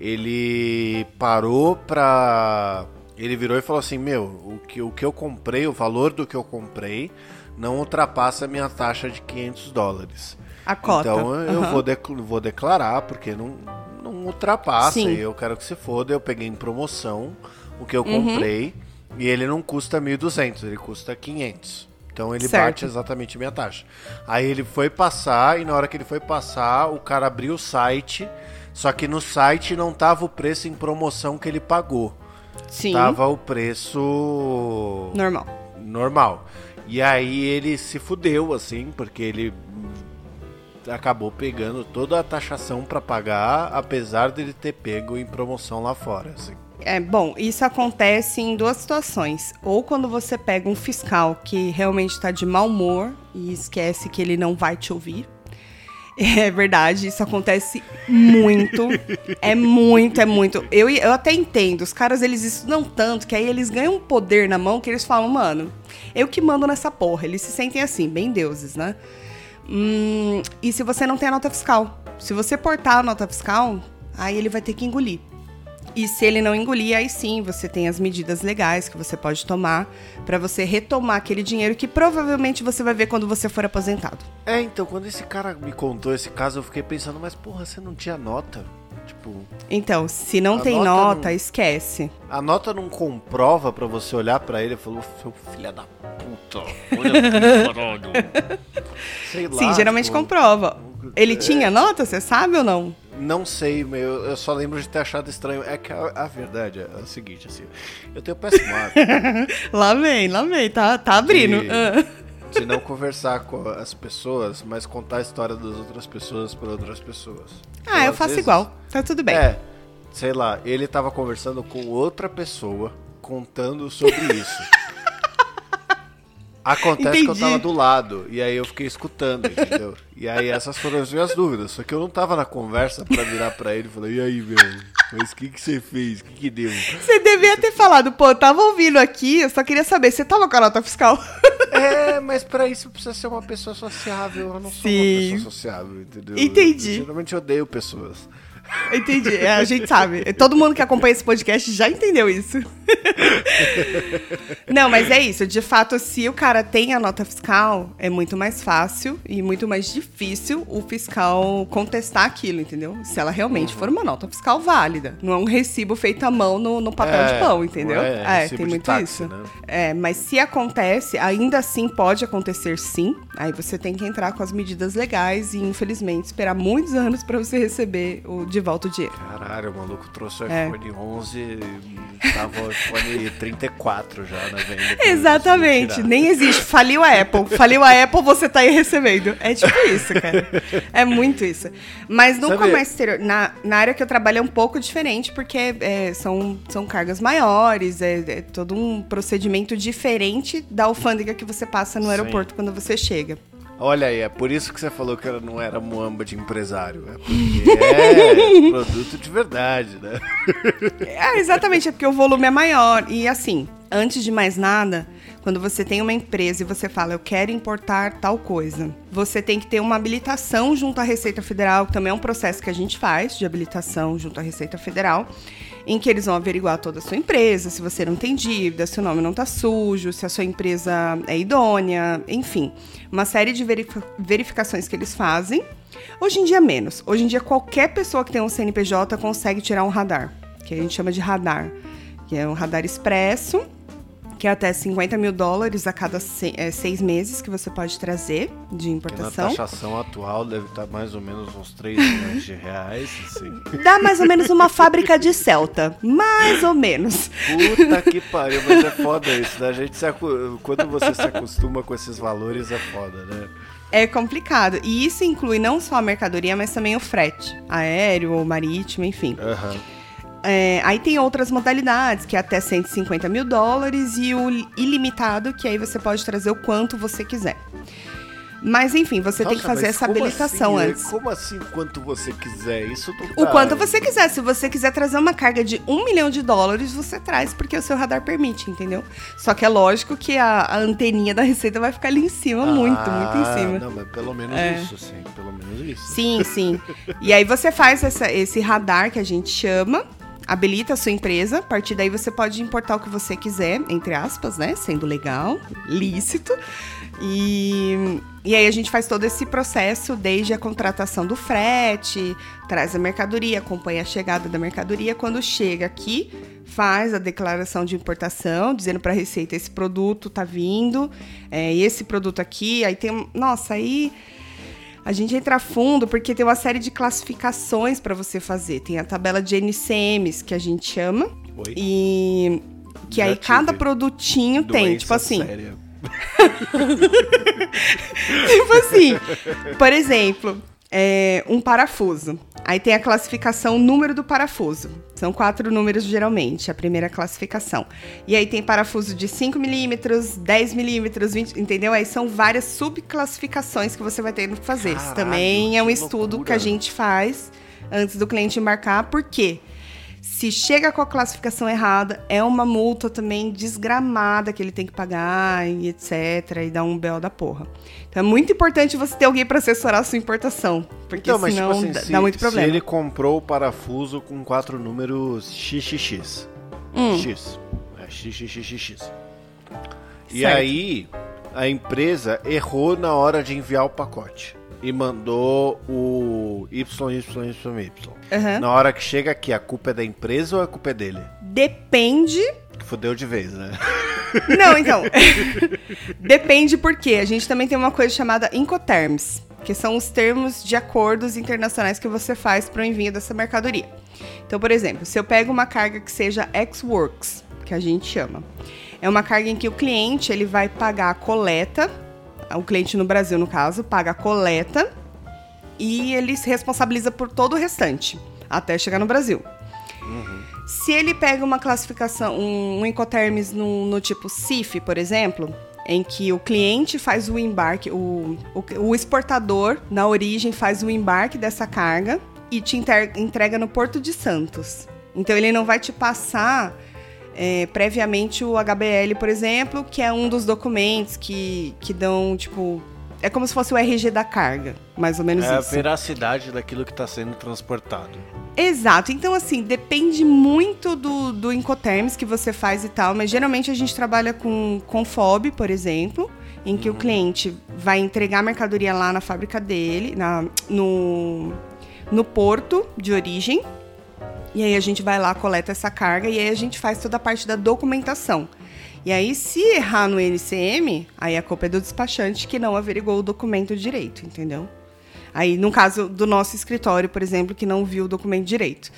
ele parou pra. Ele virou e falou assim: Meu, o que, o que eu comprei, o valor do que eu comprei, não ultrapassa a minha taxa de 500 dólares. A cota. Então eu vou, dec- vou declarar, porque não, não ultrapassa. Sim. E eu quero que se foda. Eu peguei em promoção o que eu Uhum. comprei. E ele não custa 1.200, ele custa 500. Então ele Certo. bate exatamente a minha taxa. Aí ele foi passar, e na hora que ele foi passar, o cara abriu o site. Só que no site não tava o preço em promoção que ele pagou. Sim. Tava o preço Normal. normal. E aí ele se fudeu, assim, porque ele acabou pegando toda a taxação pra pagar, apesar dele ter pego em promoção lá fora, assim. É, bom, isso acontece em duas situações. Ou quando você pega um fiscal que realmente está de mau humor e esquece que ele não vai te ouvir. É verdade, isso acontece muito. É muito, é muito. Eu, eu até entendo, os caras eles estudam tanto que aí eles ganham um poder na mão que eles falam, mano, eu que mando nessa porra. Eles se sentem assim, bem deuses, né? Hum, e se você não tem a nota fiscal? Se você portar a nota fiscal, aí ele vai ter que engolir. E se ele não engolir, aí sim você tem as medidas legais que você pode tomar para você retomar aquele dinheiro que provavelmente você vai ver quando você for aposentado. É, então, quando esse cara me contou esse caso, eu fiquei pensando, mas porra, você não tinha nota? Tipo, Então, se não tem nota nota, não- esquece. a nota não comprova pra você olhar pra ele e falar, seu filho da puta, olha. Sei lá. Sim, geralmente tipo, comprova. Ele é. tinha nota, você sabe ou não? Não sei, meu, eu só lembro de ter achado estranho. É que a, a verdade é o seguinte, assim, eu tenho péssimo hábito Lá vem, lá vem, tá, tá abrindo. de, Ah. de não conversar com as pessoas, mas contar a história das outras pessoas para outras pessoas. Ah, Então, eu faço vezes- igual. Tá tudo bem. É, sei lá, ele tava conversando com outra pessoa, contando sobre isso. Acontece que eu Entendi. tava do lado, e aí eu fiquei escutando, entendeu? E aí essas foram as minhas dúvidas, só que eu não tava na conversa pra virar pra ele e falar, e aí, meu, mas o que que você fez? O que que deu? Você devia ter falado, pô, eu tava ouvindo aqui, eu só queria saber, você tava com a nota fiscal? É, mas pra isso precisa ser uma pessoa sociável, eu não sou Sim. uma pessoa sociável, entendeu? Entendi. Eu geralmente odeio pessoas. Entendi, é, a gente sabe. Todo mundo que acompanha esse podcast já entendeu isso. Não, mas é isso. De fato, se o cara tem a nota fiscal, é muito mais fácil e muito mais difícil o fiscal contestar aquilo, entendeu? Se ela realmente for uma nota fiscal válida. Não é um recibo feito à mão no, no papel É, de pão, entendeu? é É, tem muito táxi, isso. né? É, mas se acontece, ainda assim pode acontecer sim. Aí você tem que entrar com as medidas legais e, infelizmente, esperar muitos anos pra você receber o, de volta o dinheiro. Caralho, o maluco trouxe o É. iPhone 11 e tava o iPhone 34 já na venda. pra Exatamente, nem existe. Faliu a Apple. Faliu a Apple, você tá aí recebendo. É tipo isso, cara. É muito isso. Mas no Sabe- comércio exterior, na, na área que eu trabalho é um pouco diferente, porque é, são, são cargas maiores, é, é todo um procedimento diferente da alfândega que você passa no Sim. aeroporto quando você chega. Olha aí, é por isso que você falou que ela não era muamba de empresário. É porque é produto de verdade, né? É, exatamente, é porque o volume é maior. E assim, antes de mais nada, quando você tem uma empresa e você fala, eu quero importar tal coisa, você tem que ter uma habilitação junto à Receita Federal, que também é um processo que a gente faz de habilitação junto à Receita Federal, em que eles vão averiguar toda a sua empresa, se você não tem dívida, se o nome não está sujo, se a sua empresa é idônea, enfim, uma série de verifi- verificações que eles fazem. Hoje em dia, menos. Hoje em dia, qualquer pessoa que tem um CNPJ consegue tirar um radar, que a gente chama de radar, que é um radar expresso, que é até 50 mil dólares a cada eh, seis meses que você pode trazer de Que na importação. taxação atual deve estar mais ou menos uns 3 milhões de reais, assim. Dá mais ou menos uma fábrica de Celta. Mais ou menos. Puta que pariu, mas é foda isso, né? A gente se acu- Quando você se acostuma com esses valores, é foda, né? É complicado. E isso inclui não só a mercadoria, mas também o frete. Aéreo ou marítimo, enfim. Aham. É, aí tem outras modalidades, que é até 150 mil dólares, e o ilimitado, que aí você pode trazer o quanto você quiser. Mas enfim, você tem que Nossa, fazer essa habilitação assim, né? antes. Como assim, quanto você quiser? Isso O tá- quanto você quiser. Se você quiser trazer uma carga de um milhão de dólares, você traz, porque o seu radar permite, entendeu? Só que é lógico que a, a anteninha da receita vai ficar ali em cima, muito, muito em Ah, cima. Não, mas pelo menos É. isso, sim. Pelo menos isso. Sim, sim. E aí você faz essa- esse radar que a gente chama, habilita a sua empresa, a partir daí você pode importar o que você quiser, entre aspas, né? Sendo legal, lícito. E, e aí a gente faz todo esse processo, desde a contratação do frete, traz a mercadoria, acompanha a chegada da mercadoria. Quando chega aqui, faz a declaração de importação, dizendo para a Receita esse produto tá vindo, é, esse produto aqui, aí tem, nossa, aí a gente entra fundo porque tem uma série de classificações para você fazer. Tem a tabela de NCMs que a gente chama Oi? e que Já aí cada produtinho tem, tipo assim, séria. tipo assim, por exemplo, é, um parafuso. Aí tem a classificação número do parafuso. São quatro números geralmente, a primeira classificação. E aí tem parafuso de 5 milímetros, 10 milímetros, 20, entendeu? Aí são várias subclassificações que você vai ter que fazer. Isso Caralho, também é um estudo loucura. que a gente faz antes do cliente embarcar, por quê? Se chega com a classificação errada, é uma multa também desgramada que ele tem que pagar e etc. E dá um bel da porra. Então é muito importante você ter alguém para assessorar a sua importação. Porque Então, mas senão tipo assim, dá, se, dá muito se problema. ele comprou o parafuso com quatro números XXX. Hum. X. É XXXX. E Certo. aí, a empresa errou na hora de enviar o pacote. E mandou o YYYY. Aham. Na hora que chega aqui, a culpa é da empresa ou a culpa é dele? Depende. Que fodeu de vez, né? Não, então. Depende porque a gente também tem uma coisa chamada Incoterms, que são os termos de acordos internacionais que você faz para o envio dessa mercadoria. Então, por exemplo, se eu pego uma carga que seja X-Works, que a gente chama, é uma carga em que o cliente ele vai pagar a coleta, o cliente no Brasil, no caso, paga a coleta e ele se responsabiliza por todo o restante, até chegar no Brasil. Se ele pega uma classificação, um, um Incoterms no, no tipo CIF, por exemplo, em que o cliente faz o embarque, o, o, o exportador, na origem, faz o embarque dessa carga e te inter- entrega no Porto de Santos. Então ele não vai te passar é, previamente o HBL, por exemplo, que é um dos documentos que, que dão, tipo, é como se fosse o RG da carga, mais ou menos é isso. É a veracidade daquilo que está sendo transportado. Exato. Então, assim, depende muito do, do Incoterms que você faz e tal, mas geralmente a gente trabalha com, com FOB, por exemplo, em que uhum. o cliente vai entregar a mercadoria lá na fábrica dele, na, no, no porto de origem, e aí a gente vai lá, coleta essa carga, e aí a gente faz toda a parte da documentação. E aí, se errar no NCM, aí a culpa é do despachante que não averigou o documento direito, entendeu? Aí, no caso do nosso escritório, por exemplo, que não viu o documento direito.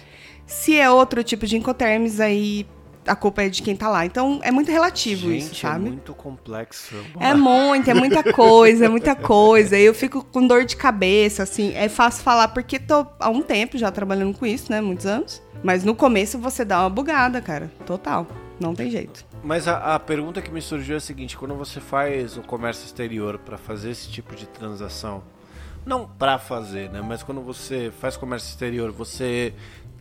Se é outro tipo de Incoterms, aí a culpa é de quem tá lá. Então é muito relativo Gente, isso, sabe? É muito complexo. É muito, é muita coisa, é muita coisa. Eu fico com dor de cabeça, assim. É fácil falar porque tô há um tempo já trabalhando com isso, né? Muitos anos. Mas no começo você dá uma bugada, cara. Total. Não tem jeito. Mas a, a pergunta que me surgiu é a seguinte: quando você faz o comércio exterior para fazer esse tipo de transação, não para fazer, né? Mas quando você faz comércio exterior, você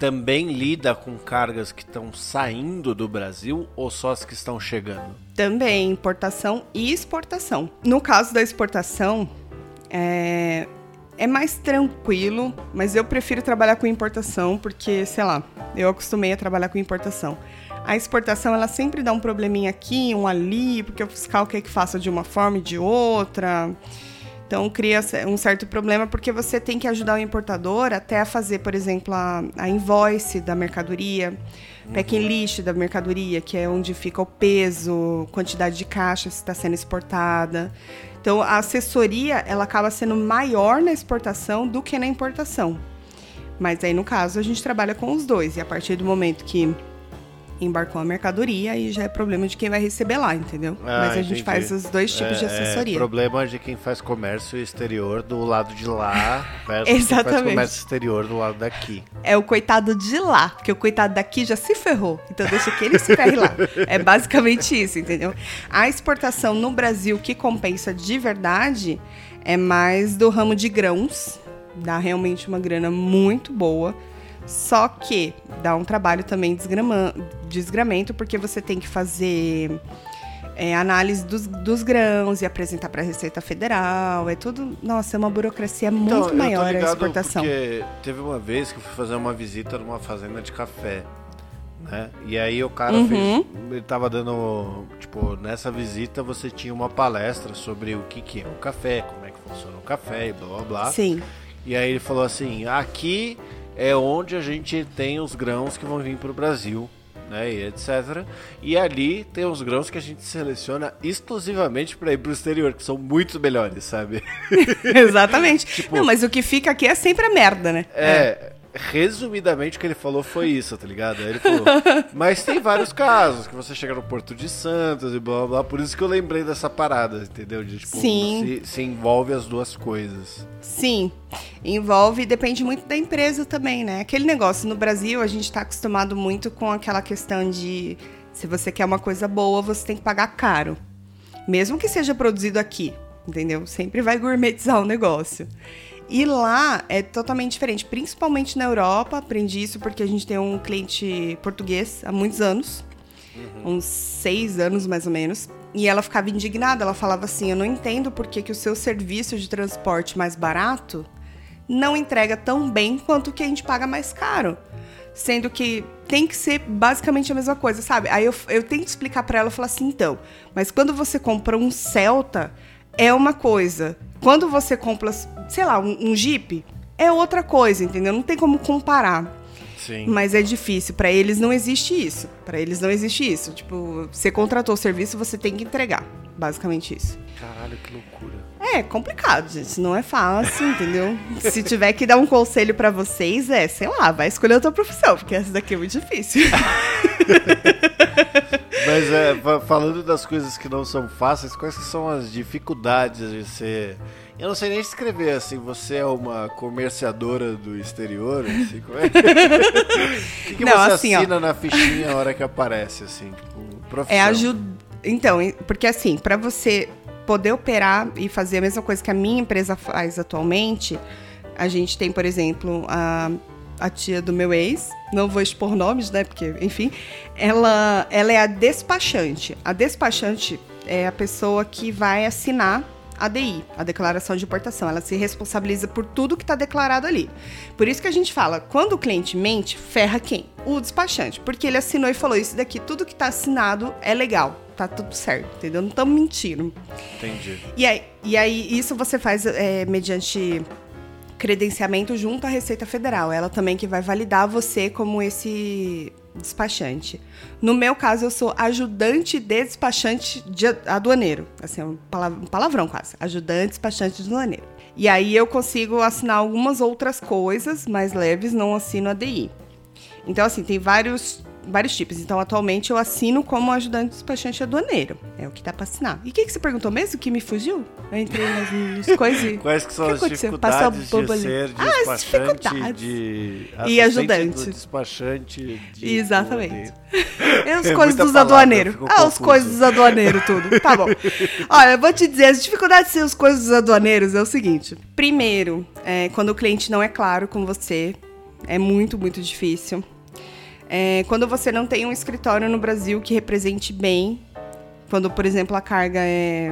também lida com cargas que estão saindo do Brasil ou só as que estão chegando? Também, importação e exportação. No caso da exportação, é, é mais tranquilo, mas eu prefiro trabalhar com importação porque, sei lá, eu acostumei a trabalhar com importação. A exportação ela sempre dá um probleminha aqui, um ali, porque o fiscal quer que faça de uma forma e de outra. Então cria um certo problema porque você tem que ajudar o importador até a fazer, por exemplo, a, a invoice da mercadoria, uhum. packing list da mercadoria, que é onde fica o peso, quantidade de caixa se está sendo exportada. Então a assessoria ela acaba sendo maior na exportação do que na importação. Mas aí no caso a gente trabalha com os dois e a partir do momento que embarcou a mercadoria e já é problema de quem vai receber lá, entendeu? Ah, Mas a entendi. gente faz os dois tipos é, de assessoria. É problema de quem faz comércio exterior do lado de lá versus Exatamente. quem faz comércio exterior do lado daqui. É o coitado de lá, porque o coitado daqui já se ferrou. Então deixa que ele se ferre lá. É basicamente isso, entendeu? A exportação no Brasil que compensa de verdade é mais do ramo de grãos. Dá realmente uma grana muito boa só que dá um trabalho também de desgramento, porque você tem que fazer é, análise dos, dos, grãos e apresentar para a Receita Federal. É tudo. Nossa, é uma burocracia então, muito maior a exportação. Porque teve uma vez que eu fui fazer uma visita numa fazenda de café. Né? E aí o cara uhum. fez. Ele tava dando. Tipo, nessa visita você tinha uma palestra sobre o que, que é o café, como é que funciona o café e blá blá blá. Sim. E aí ele falou assim: aqui é onde a gente tem os grãos que vão vir para o Brasil, né, e etc. E ali tem os grãos que a gente seleciona exclusivamente para ir para o exterior, que são muito melhores, sabe? Exatamente. tipo, Não, mas o que fica aqui é sempre a merda, né? É, é resumidamente o que ele falou foi isso, tá ligado? Aí ele falou, mas tem vários casos, que você chega no Porto de Santos e blá blá, blá por isso que eu lembrei dessa parada, entendeu? De, tipo, Sim. Se, se envolve as duas coisas. Sim, envolve, depende muito da empresa também, né? Aquele negócio, no Brasil a gente tá acostumado muito com aquela questão de se você quer uma coisa boa, você tem que pagar caro. Mesmo que seja produzido aqui, entendeu? Sempre vai gourmetizar o negócio. E lá é totalmente diferente, principalmente na Europa. Aprendi isso porque a gente tem um cliente português há muitos anos, uhum. uns seis anos mais ou menos. E ela ficava indignada, ela falava assim: Eu não entendo por que, que o seu serviço de transporte mais barato não entrega tão bem quanto o que a gente paga mais caro. Sendo que tem que ser basicamente a mesma coisa, sabe? Aí eu, eu tento explicar para ela, eu falo assim, então, mas quando você compra um Celta, é uma coisa. Quando você compra, sei lá, um, um Jeep, é outra coisa, entendeu? Não tem como comparar. Sim. Mas é difícil. Para eles não existe isso. Para eles não existe isso. Tipo, você contratou o serviço, você tem que entregar. Basicamente isso. Caralho, que loucura. É complicado, gente. Não é fácil, entendeu? Se tiver que dar um conselho para vocês, é, sei lá, vai escolher outra profissão, porque essa daqui é muito difícil. Mas é, falando das coisas que não são fáceis, quais são as dificuldades de ser. Eu não sei nem escrever assim, você é uma comerciadora do exterior, assim, como é? o que, que não, você assim, assina ó... na fichinha a hora que aparece, assim, tipo, profissão? É ajuda. Então, porque assim, para você poder operar e fazer a mesma coisa que a minha empresa faz atualmente, a gente tem, por exemplo, a a tia do meu ex, não vou expor nomes, né? Porque, enfim, ela, ela é a despachante. A despachante é a pessoa que vai assinar ADI, a declaração de importação. Ela se responsabiliza por tudo que está declarado ali. Por isso que a gente fala, quando o cliente mente, ferra quem? O despachante, porque ele assinou e falou isso daqui, tudo que está assinado é legal, tá tudo certo, entendeu? Não estamos mentindo. Entendi. E aí, e aí isso você faz é, mediante credenciamento junto à Receita Federal. Ela também que vai validar você como esse despachante. No meu caso, eu sou ajudante de despachante de aduaneiro. Assim, é um palavrão quase. Ajudante despachante de aduaneiro. E aí eu consigo assinar algumas outras coisas mais leves, não assino a DI. Então, assim, tem vários vários tipos. Então, atualmente eu assino como ajudante despachante aduaneiro. É o que dá pra assinar. E o que, que você perguntou mesmo que me fugiu? Eu entrei nas, nas coisas. Quais que são que as aconteceu? dificuldades de ser ah, despachante de e ajudante. despachante de Exatamente. E as é coisas dos aduaneiros. Ah, as coisas dos aduaneiros, tudo. Tá bom. Olha, eu vou te dizer, as dificuldades de ser as coisas dos aduaneiros é o seguinte. Primeiro, é, quando o cliente não é claro com você, é muito, muito difícil. É, quando você não tem um escritório no Brasil que represente bem, quando, por exemplo, a carga é,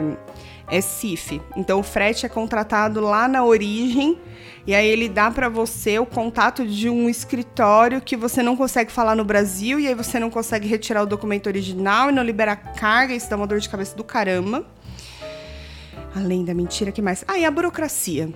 é CIF. Então, o frete é contratado lá na origem e aí ele dá para você o contato de um escritório que você não consegue falar no Brasil e aí você não consegue retirar o documento original e não libera carga, isso dá uma dor de cabeça do caramba. Além da mentira, que mais? Ah, e a burocracia.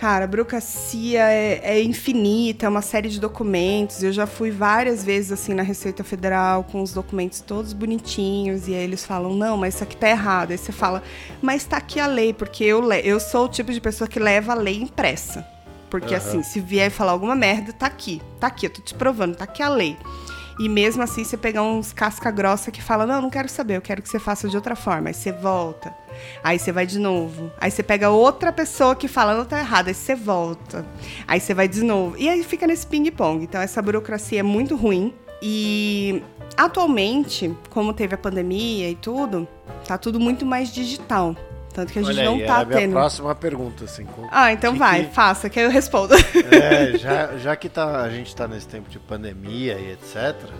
Cara, a burocracia é, é, infinita, é uma série de documentos. Eu já fui várias vezes assim na Receita Federal com os documentos todos bonitinhos e aí eles falam: "Não, mas isso aqui tá errado". Aí você fala: "Mas tá aqui a lei", porque eu eu sou o tipo de pessoa que leva a lei impressa. Porque uhum. assim, se vier falar alguma merda, tá aqui. Tá aqui, eu tô te provando, tá aqui a lei. E mesmo assim, você pegar uns casca grossa que fala: "Não, não quero saber, eu quero que você faça de outra forma". Aí você volta. Aí você vai de novo. Aí você pega outra pessoa que fala, não tá errado. Aí você volta. Aí você vai de novo. E aí fica nesse ping-pong. Então essa burocracia é muito ruim. E atualmente, como teve a pandemia e tudo, tá tudo muito mais digital. Tanto que a gente Olha não aí, tá é a tendo. próxima pergunta, assim. Ah, então que vai, que... faça, que eu respondo. É, já, já que tá, a gente tá nesse tempo de pandemia e etc.,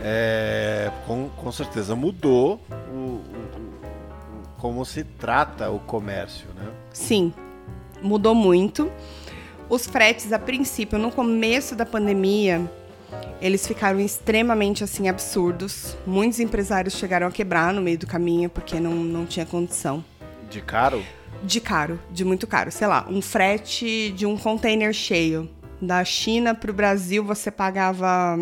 é, com, com certeza mudou o, como se trata o comércio, né? Sim, mudou muito. Os fretes, a princípio, no começo da pandemia, eles ficaram extremamente assim absurdos. Muitos empresários chegaram a quebrar no meio do caminho porque não, não tinha condição. De caro? De caro, de muito caro. Sei lá, um frete de um container cheio da China para o Brasil você pagava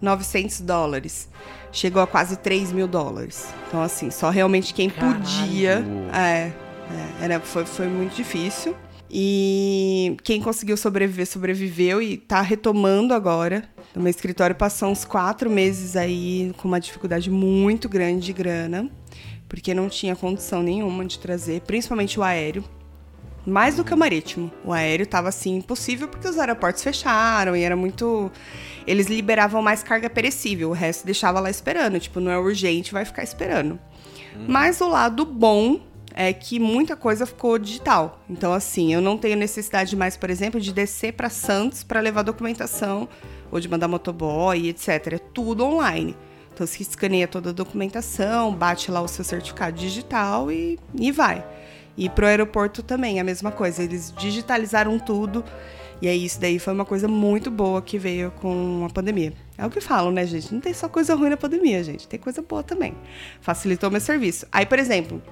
900 dólares chegou a quase 3 mil dólares. Então, assim, só realmente quem Caralho. podia. É, é, era, foi, foi muito difícil. E quem conseguiu sobreviver, sobreviveu e tá retomando agora. O meu escritório passou uns quatro meses aí com uma dificuldade muito grande de grana, porque não tinha condição nenhuma de trazer, principalmente o aéreo. Mais do que o marítimo. O aéreo estava assim impossível porque os aeroportos fecharam e era muito eles liberavam mais carga perecível, o resto deixava lá esperando. Tipo, não é urgente, vai ficar esperando. Hum. Mas o lado bom é que muita coisa ficou digital. Então, assim, eu não tenho necessidade mais, por exemplo, de descer para Santos para levar documentação ou de mandar motoboy, etc. É tudo online. Então, você escaneia toda a documentação, bate lá o seu certificado digital e, e vai. E para o aeroporto também, a mesma coisa. Eles digitalizaram tudo. E aí, isso daí foi uma coisa muito boa que veio com a pandemia. É o que falam, né, gente? Não tem só coisa ruim na pandemia, gente. Tem coisa boa também. Facilitou meu serviço. Aí, por exemplo,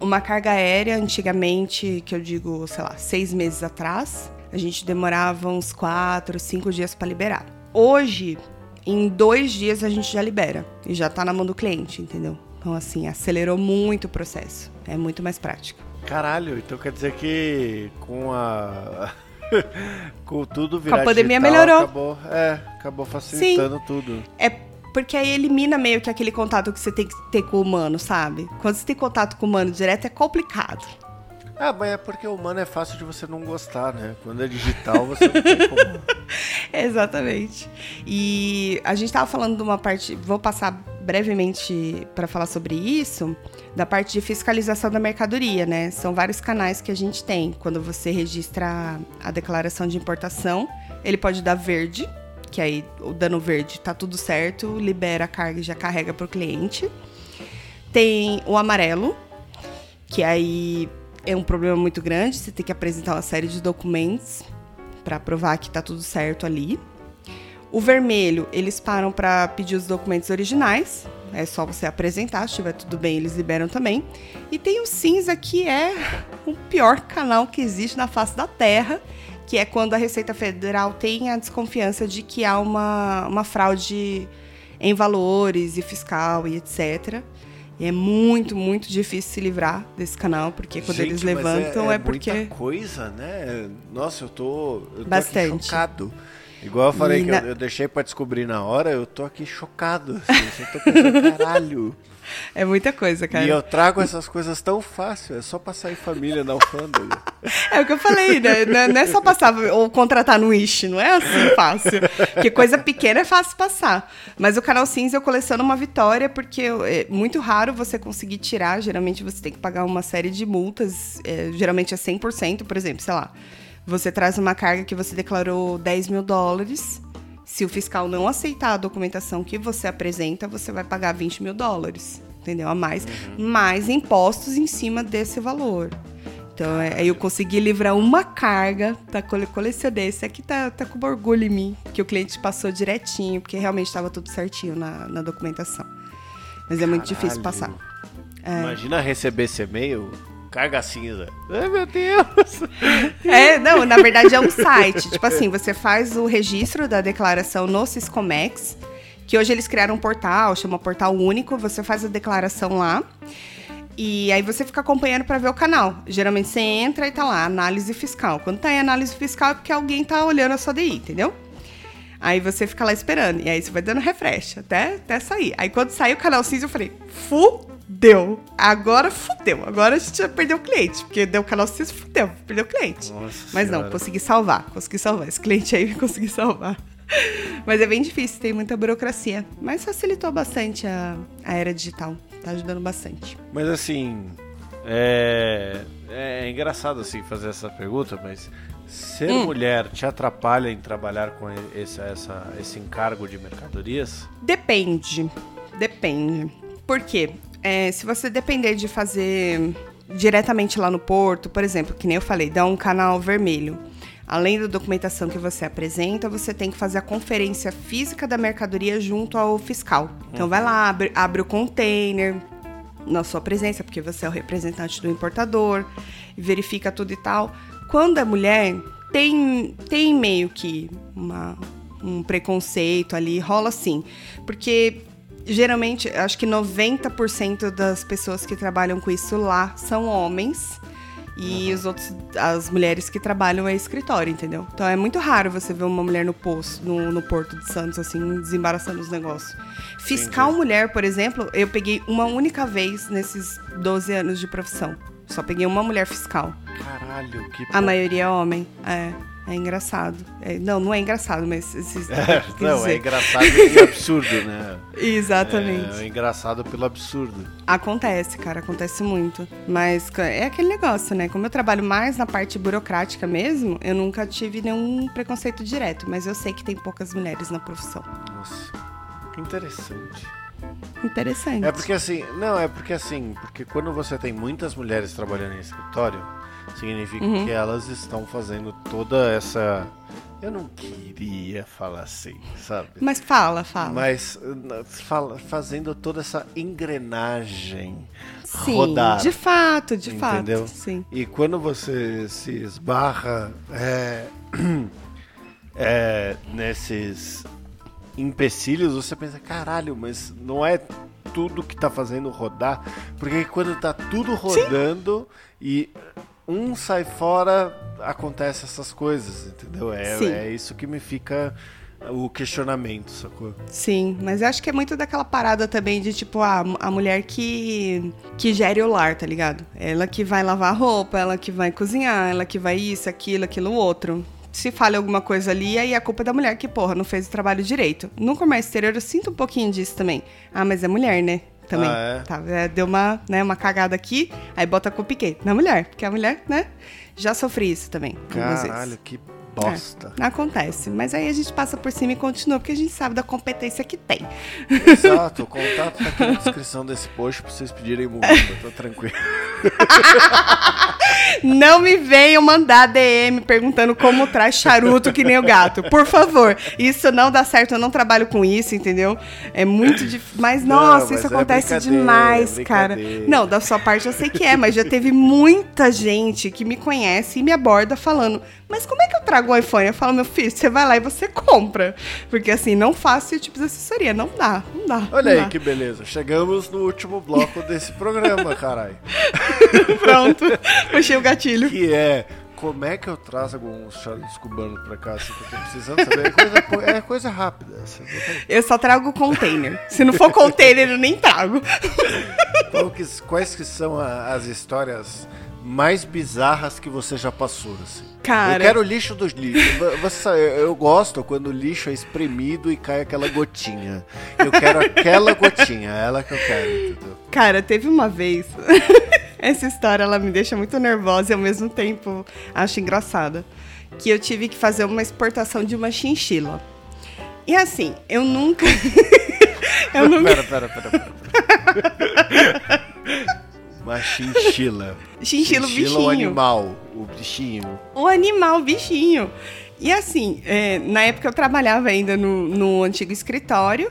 uma carga aérea, antigamente, que eu digo, sei lá, seis meses atrás, a gente demorava uns quatro, cinco dias para liberar. Hoje, em dois dias, a gente já libera. E já tá na mão do cliente, entendeu? Então, assim, acelerou muito o processo. É muito mais prático. Caralho, então quer dizer que com a com tudo virar Com a pandemia digital, melhorou. Acabou, é, acabou facilitando Sim. tudo. É porque aí elimina meio que aquele contato que você tem que ter com o humano, sabe? Quando você tem contato com o humano direto é complicado. Ah, mas é porque o humano é fácil de você não gostar, né? Quando é digital, você não tem como. Exatamente. E a gente tava falando de uma parte, vou passar brevemente para falar sobre isso, da parte de fiscalização da mercadoria, né? São vários canais que a gente tem. Quando você registra a declaração de importação, ele pode dar verde, que aí o dano verde tá tudo certo, libera a carga e já carrega para o cliente. Tem o amarelo, que aí é um problema muito grande, você tem que apresentar uma série de documentos para provar que tá tudo certo ali. O vermelho, eles param para pedir os documentos originais. É só você apresentar, se estiver tudo bem, eles liberam também. E tem o cinza, que é o pior canal que existe na face da Terra, que é quando a Receita Federal tem a desconfiança de que há uma, uma fraude em valores e fiscal e etc. E é muito, muito difícil se livrar desse canal, porque quando Gente, eles mas levantam é, é, porque. muita coisa, né? Nossa, eu tô, eu tô Bastante. chocado. Igual eu falei que eu, eu deixei pra descobrir na hora, eu tô aqui chocado. Assim, eu tô pensando, caralho. É muita coisa, cara. E eu trago essas coisas tão fácil, é só passar em família na alfândega. É o que eu falei, né? Não é- Não é só passar ou contratar no Wish, não é assim fácil. Porque coisa pequena é fácil passar. Mas o canal cinza eu coleciono uma vitória, porque é muito raro você conseguir tirar. Geralmente você tem que pagar uma série de multas, é, geralmente é 100%, por exemplo, sei lá. Você traz uma carga que você declarou 10 mil dólares. Se o fiscal não aceitar a documentação que você apresenta, você vai pagar 20 mil dólares. Entendeu? A mais. Mais impostos em cima desse valor. Então, é, aí eu consegui livrar uma carga, tá? Cole, colecionei. Esse aqui tá, tá com orgulho em mim, que o cliente passou direitinho, porque realmente estava tudo certinho na, na documentação. Mas é muito difícil passar. Caralho. Imagina receber esse e-mail, carga cinza. Ai, meu Deus. É, não, na verdade é um site. Tipo assim, você faz o registro da declaração no Siscomex, que hoje eles criaram um portal, chama Portal Único, você faz a declaração lá. E aí você fica acompanhando para ver o canal. Geralmente você entra e tá lá, análise fiscal. Quando tá em análise fiscal é porque alguém tá olhando a sua DI, entendeu? Aí você fica lá esperando. E aí você vai dando refresh até, até sair. Aí quando saiu o canal cinza, eu falei, fudeu. Agora fudeu. Agora a gente já perdeu o cliente. Porque deu o canal cinza, fudeu. Perdeu o cliente. Nossa Mas não, Senhora. consegui salvar. Consegui salvar. Esse cliente aí consegui salvar. Mas é bem difícil, tem muita burocracia. Mas facilitou bastante a, a era digital. Tá ajudando bastante. Mas assim, é, é engraçado assim fazer essa pergunta, mas ser Hum. mulher te atrapalha em trabalhar com esse, essa, esse encargo de mercadorias? Depende. Depende. Por quê? É, se você depender de fazer diretamente lá no porto, por exemplo, que nem eu falei, dá um canal vermelho. Além da documentação que você apresenta, você tem que fazer a conferência física da mercadoria junto ao fiscal. Então vai lá, abre, abre o container na sua presença, porque você é o representante do importador, verifica tudo e tal. Quando é mulher, tem, tem meio que uma, um preconceito ali, rola sim. Porque geralmente, acho que 90% das pessoas que trabalham com isso lá são homens. E os outros, as mulheres que trabalham é escritório, entendeu? Então é muito raro você ver uma mulher no posto, no, no Porto de Santos, assim, desembaraçando os negócios. Fiscal mulher, por exemplo, eu peguei uma única vez nesses 12 anos de profissão. Só peguei uma mulher fiscal. Caralho, que A maioria é homem. É. É engraçado. É, não, não é engraçado, mas. É, não, dizer, é engraçado e absurdo, né? Exatamente. É, é engraçado pelo absurdo. Acontece, cara, acontece muito. Mas é aquele negócio, né? Como eu trabalho mais na parte burocrática mesmo, eu nunca tive nenhum preconceito direto, mas eu sei que tem poucas mulheres na profissão. Nossa, que interessante. Interessante. É porque assim, não, é porque assim, porque quando você tem muitas mulheres trabalhando em escritório, significa Uhum. que elas estão fazendo toda essa. Eu não queria falar assim, sabe? Mas fala, fala. Mas fala- fazendo toda essa engrenagem Sim, rodar. de fato, de Entendeu? fato. Sim. E quando você se esbarra é, é, nesses empecilhos, você pensa, caralho, mas não é tudo que tá fazendo rodar. Porque quando tá tudo rodando e um sai fora, acontece essas coisas, entendeu? É, Sim. é isso que me fica o questionamento, sacou? Sim, mas eu acho que é muito daquela parada também de tipo, a, a mulher que, que gere o lar, tá ligado? Ela que vai lavar a roupa, ela que vai cozinhar, ela que vai isso, aquilo, aquilo, outro. Se falha alguma coisa ali, aí é culpa da mulher que, porra, não fez o trabalho direito. No comércio exterior eu sinto um pouquinho disso também. Ah, mas é mulher, né? Também. Ah, é? Tá, é, deu uma, né, uma cagada aqui, aí bota a culpa em quê? Na mulher, porque a mulher, né? Já sofri isso também. Caralho, que bosta. É, acontece. Mas aí a gente passa por cima e continua, porque a gente sabe da competência que tem. Exato, o contato tá aqui na descrição desse post pra vocês pedirem Mugimba, tá tranquilo. Não me venham mandar DM perguntando como traz charuto que nem o gato. Por favor. Isso não dá certo, eu não trabalho com isso, entendeu? É muito difícil. Mas, nossa, mas isso é acontece demais, é cara. Não, da sua parte eu sei que é, mas já teve muita gente que me conhece e me aborda falando: Mas como é que eu trago o iPhone? Eu falo, meu filho, você vai lá e você compra. Porque assim, não faço esse tipo de assessoria. Não dá, não dá. Olha não aí dá. que beleza. Chegamos no último bloco desse programa, caralho. Pronto, puxei o gatilho. Que é. Como é que eu trago alguns charutos cubanos pra cá? Assim, eu tô precisando saber. É coisa, é coisa rápida. assim. Eu só trago container. Se não for container, eu nem trago. Que- quais que são a- as histórias mais bizarras que você já passou? Assim? Cara. Eu quero o lixo dos lixos. Vo- Você, sabe, eu eu gosto quando o lixo é espremido e cai aquela gotinha. Eu quero aquela gotinha, é ela que eu quero, entendeu? Cara, teve uma vez. Essa história ela me deixa muito nervosa e ao mesmo tempo acho engraçada. Que eu tive que fazer uma exportação de uma chinchila. E assim, eu nunca. eu nunca. Pera, pera, pera, pera. Uma chinchila. Chinchila, o o bichinho. animal, o bichinho. O animal, o bichinho. E assim, é, na época eu trabalhava ainda no, no antigo escritório.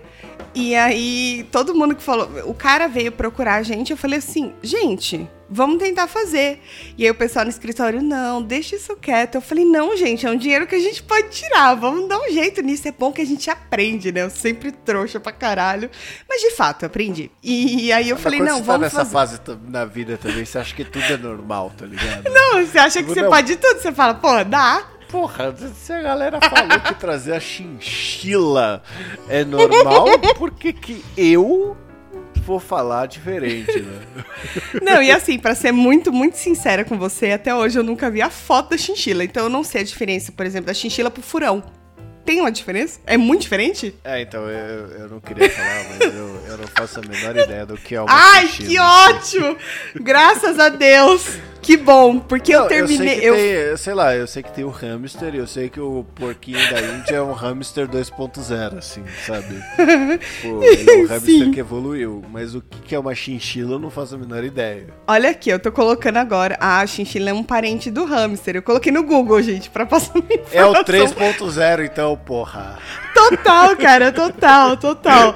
E aí, todo mundo que falou. O cara veio procurar a gente. Eu falei assim: gente, vamos tentar fazer. E aí, o pessoal no escritório: não, deixa isso quieto. Eu falei: não, gente, é um dinheiro que a gente pode tirar. Vamos dar um jeito nisso. É bom que a gente aprende, né? Eu sempre trouxa pra caralho. Mas de fato, aprendi. E aí, eu Mas falei: não, você tá vamos nessa fazer. fase na vida também, você acha que tudo é normal, tá ligado? Não, você acha que você Não. pode tudo? Você fala: pô, dá. Porra, se a galera falou que trazer a chinchila é normal, por que que eu vou falar diferente, né? Não, e assim, pra ser muito, muito sincera com você, até hoje eu nunca vi a foto da chinchila. Então eu não sei a diferença, por exemplo, da chinchila pro furão. Tem uma diferença? É muito diferente? É, então, eu, eu não queria falar, mas eu, eu não faço a menor ideia do que é uma Ai, chinchila. que ótimo! Graças a Deus! Que bom, porque eu Não, terminei. sei que Eu, tem, sei lá, eu sei que tem o hamster e eu sei que o porquinho da Índia é um hamster 2.0, assim, sabe? Tipo, ele é um hamster Sim. que evoluiu. Mas o que é uma chinchila eu não faço a menor ideia. Olha aqui, eu tô colocando agora. Ah, a chinchila é um parente do hamster. Eu coloquei no Google, gente, pra passar uma É o informação. 3.0, então, porra. Total, cara, total, total.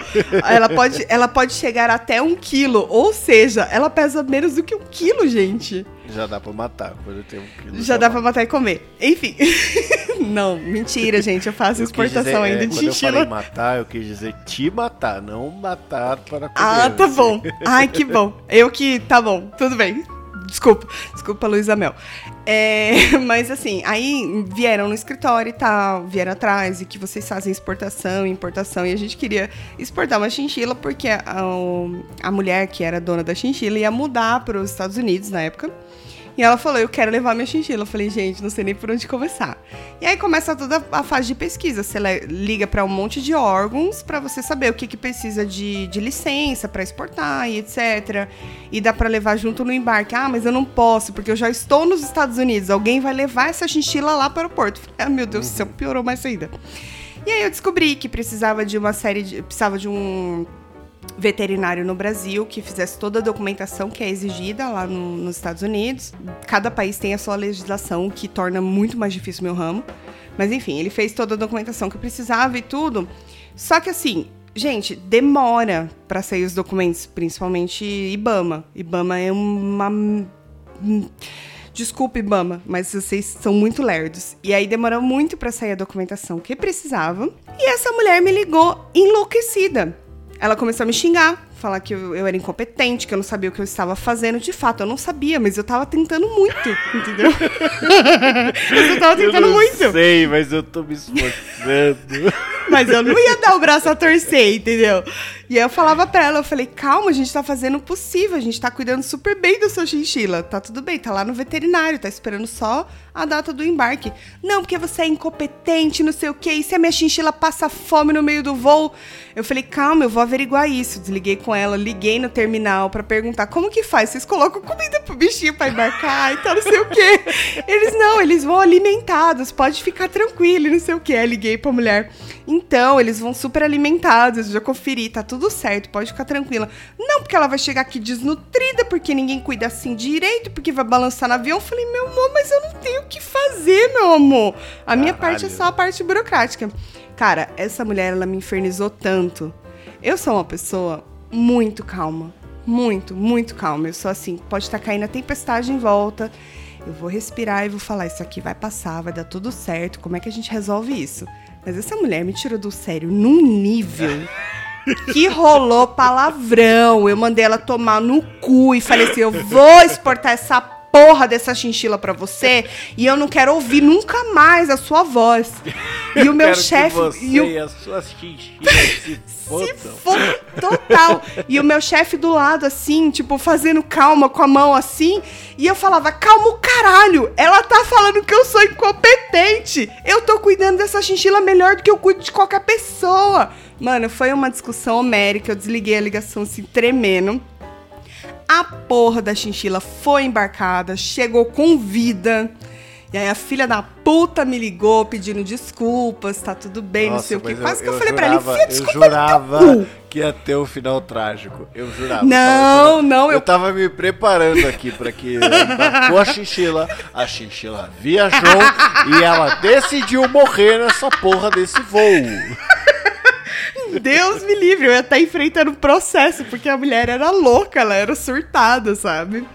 Ela pode, ela pode chegar até um quilo, ou seja, ela pesa menos do que um quilo, gente. Já dá pra matar quando tem um quilo. Já dá pra matar e comer. Enfim. Não, mentira, gente. Eu faço Eu exportação dizer, ainda é, de quando eu falei chinchila. matar, eu quis dizer te matar, não matar para comer. Ah, tá bom. Ai, que bom. Eu que. Tá bom, tudo bem. Desculpa, desculpa, Luísa Mel. É, mas assim, aí vieram no escritório e tal, vieram atrás e que vocês fazem exportação e importação. E a gente queria exportar uma chinchila porque a, a mulher que era dona da chinchila ia mudar para os Estados Unidos na época. E ela falou, eu quero levar minha chinchila. Eu falei, gente, não sei nem por onde começar. E aí começa toda a fase de pesquisa. Você liga para um monte de órgãos para você saber o que, que precisa de, de licença para exportar e etc. E dá para levar junto no embarque. Ah, mas eu não posso, porque eu já estou nos Estados Unidos. Alguém vai levar essa chinchila lá para o aeroporto. Ah, meu Deus do céu, piorou mais ainda. E aí eu descobri que precisava de uma série de. Precisava de um veterinário no Brasil que fizesse toda a documentação que é exigida lá no- nos Estados Unidos. Cada país tem a sua legislação, que torna muito mais difícil meu ramo. Mas enfim, ele fez toda a documentação que eu precisava e tudo. Só que assim, gente, demora para sair os documentos, principalmente IBAMA. IBAMA é uma Desculpe, Ibama, mas vocês são muito lerdos. E aí demorou muito pra sair a documentação que precisava. E essa mulher me ligou enlouquecida. Ela começou a me xingar, falar que eu, eu era incompetente, que eu não sabia o que eu estava fazendo. De fato, eu não sabia, mas eu tava tentando muito, entendeu? mas eu tava tentando muito. sei, mas eu tô me esforçando. Mas eu não ia dar o braço a torcer, entendeu? E aí eu falava pra ela, eu falei, calma, a gente tá fazendo o possível, a gente tá cuidando super bem do seu chinchila. Tá tudo bem, tá lá no veterinário, tá esperando só a data do embarque. Não, porque você é incompetente, não sei o quê, e se a minha chinchila passa fome no meio do voo? Eu falei, calma, eu vou averiguar isso. Desliguei com ela, liguei no terminal pra perguntar como que faz? Vocês colocam comida pro bichinho pra embarcar e tal, não sei o quê. Eles não, eles vão alimentados, pode ficar tranquilo, não sei o quê. Aí liguei pra mulher. então, eles vão super alimentados, já conferi, tá tudo certo, pode ficar tranquila. Não, porque ela vai chegar aqui desnutrida, porque ninguém cuida assim direito, porque vai balançar no avião. Eu falei, meu amor, mas eu não tenho o que fazer, meu amor. A minha Caralho. parte é só a parte burocrática. Cara, essa mulher, ela me infernizou tanto. Eu sou uma pessoa muito calma. Muito, muito calma. Eu sou assim, pode estar caindo a tempestade em volta. Eu vou respirar e vou falar: Isso aqui vai passar, vai dar tudo certo. Como é que a gente resolve isso? Mas essa mulher me tirou do sério num nível que rolou palavrão. Eu mandei ela tomar no cu e falei assim: Eu vou exportar essa porra dessa chinchila para você e eu não quero ouvir nunca mais a sua voz. E o meu chefe. E, o... e as suas chinchilas se fodam. Se total. E o meu chefe do lado, assim, tipo, fazendo calma com a mão assim. E eu falava, calma o caralho! Ela tá falando que eu sou incompetente! Eu tô cuidando dessa chinchila melhor do que eu cuido de qualquer pessoa! Mano, foi uma discussão homérica, eu desliguei a ligação assim, tremendo. A porra da chinchila foi embarcada, chegou com vida. E aí a filha da puta me ligou pedindo desculpas, tá tudo bem, Nossa, não sei o quê. Quase que eu, eu falei jurava, pra ela, enfia desculpa Eu jurava que ia ter um final trágico. Eu jurava. Não, não. Eu, eu tava me preparando aqui pra que com a chinchila, a chinchila viajou e ela decidiu morrer nessa porra desse voo. Deus me livre, eu ia estar enfrentando processo, porque a mulher era louca, ela era surtada, sabe?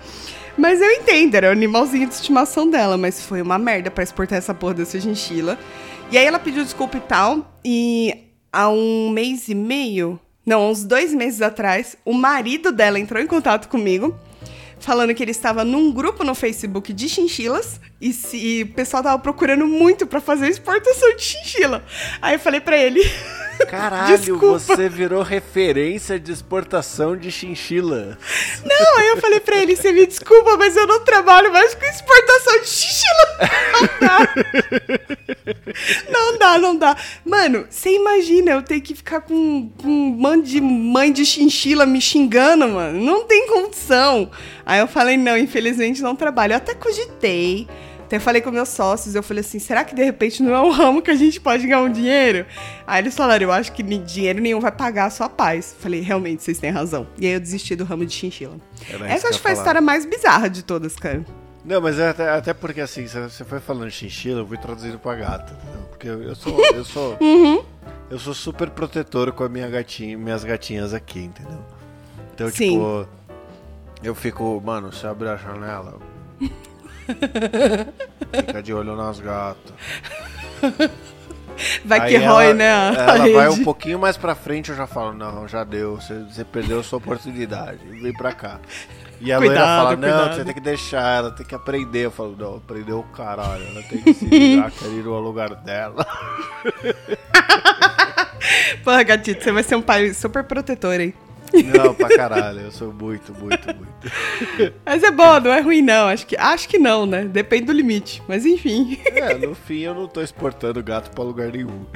Mas eu entendo, era o animalzinho de estimação dela, mas foi uma merda para exportar essa porra dessa chinchila. E aí ela pediu desculpa e tal, e há um mês e meio, não, uns dois meses atrás, o marido dela entrou em contato comigo falando que ele estava num grupo no Facebook de chinchilas e, se, e o pessoal tava procurando muito para fazer exportação de chinchila. Aí eu falei para ele. Caralho, você virou referência de exportação de chinchila. Não, aí eu falei pra ele, você me desculpa, mas eu não trabalho mais com exportação de chinchila. Não dá. Não dá, não dá. Mano, você imagina eu ter que ficar com, com um mãe de, mãe de chinchila me xingando, mano. Não tem condição. Aí eu falei, não, infelizmente não trabalho. Eu até cogitei. Até falei com meus sócios, eu falei assim, será que de repente não é um ramo que a gente pode ganhar um dinheiro? Aí eles falaram, eu acho que dinheiro nenhum vai pagar a sua paz. Falei, realmente, vocês têm razão. E aí eu desisti do ramo de chinchila. Essa acho que foi a história mais bizarra de todas, cara. Não, mas é até, até porque assim, você foi falando chinchila, eu fui traduzindo pra gata, entendeu? Porque eu, sou. Eu sou, uhum. eu sou super protetor com a minha gatinha, minhas gatinhas aqui, entendeu? Então, Sim. tipo. Eu fico, mano, você abre a janela. Fica de olho nas gatas. Vai que rói, né? ela vai um pouquinho mais pra frente, eu já falo, não, já deu, você, você perdeu a sua oportunidade, vem pra cá. E a cuidado, loira fala, não, cuidado. você tem que deixar, ela tem que aprender. Eu falo, não, aprendeu o caralho, ela tem que se virar, quer ir ao lugar dela. Porra, gatito, você vai ser um pai super protetor, hein? Não, pra caralho, eu sou muito, muito, muito. Mas é bom, não é ruim não, acho que, acho que não, né? Depende do limite, mas enfim. É, no fim eu não tô exportando gato pra lugar nenhum.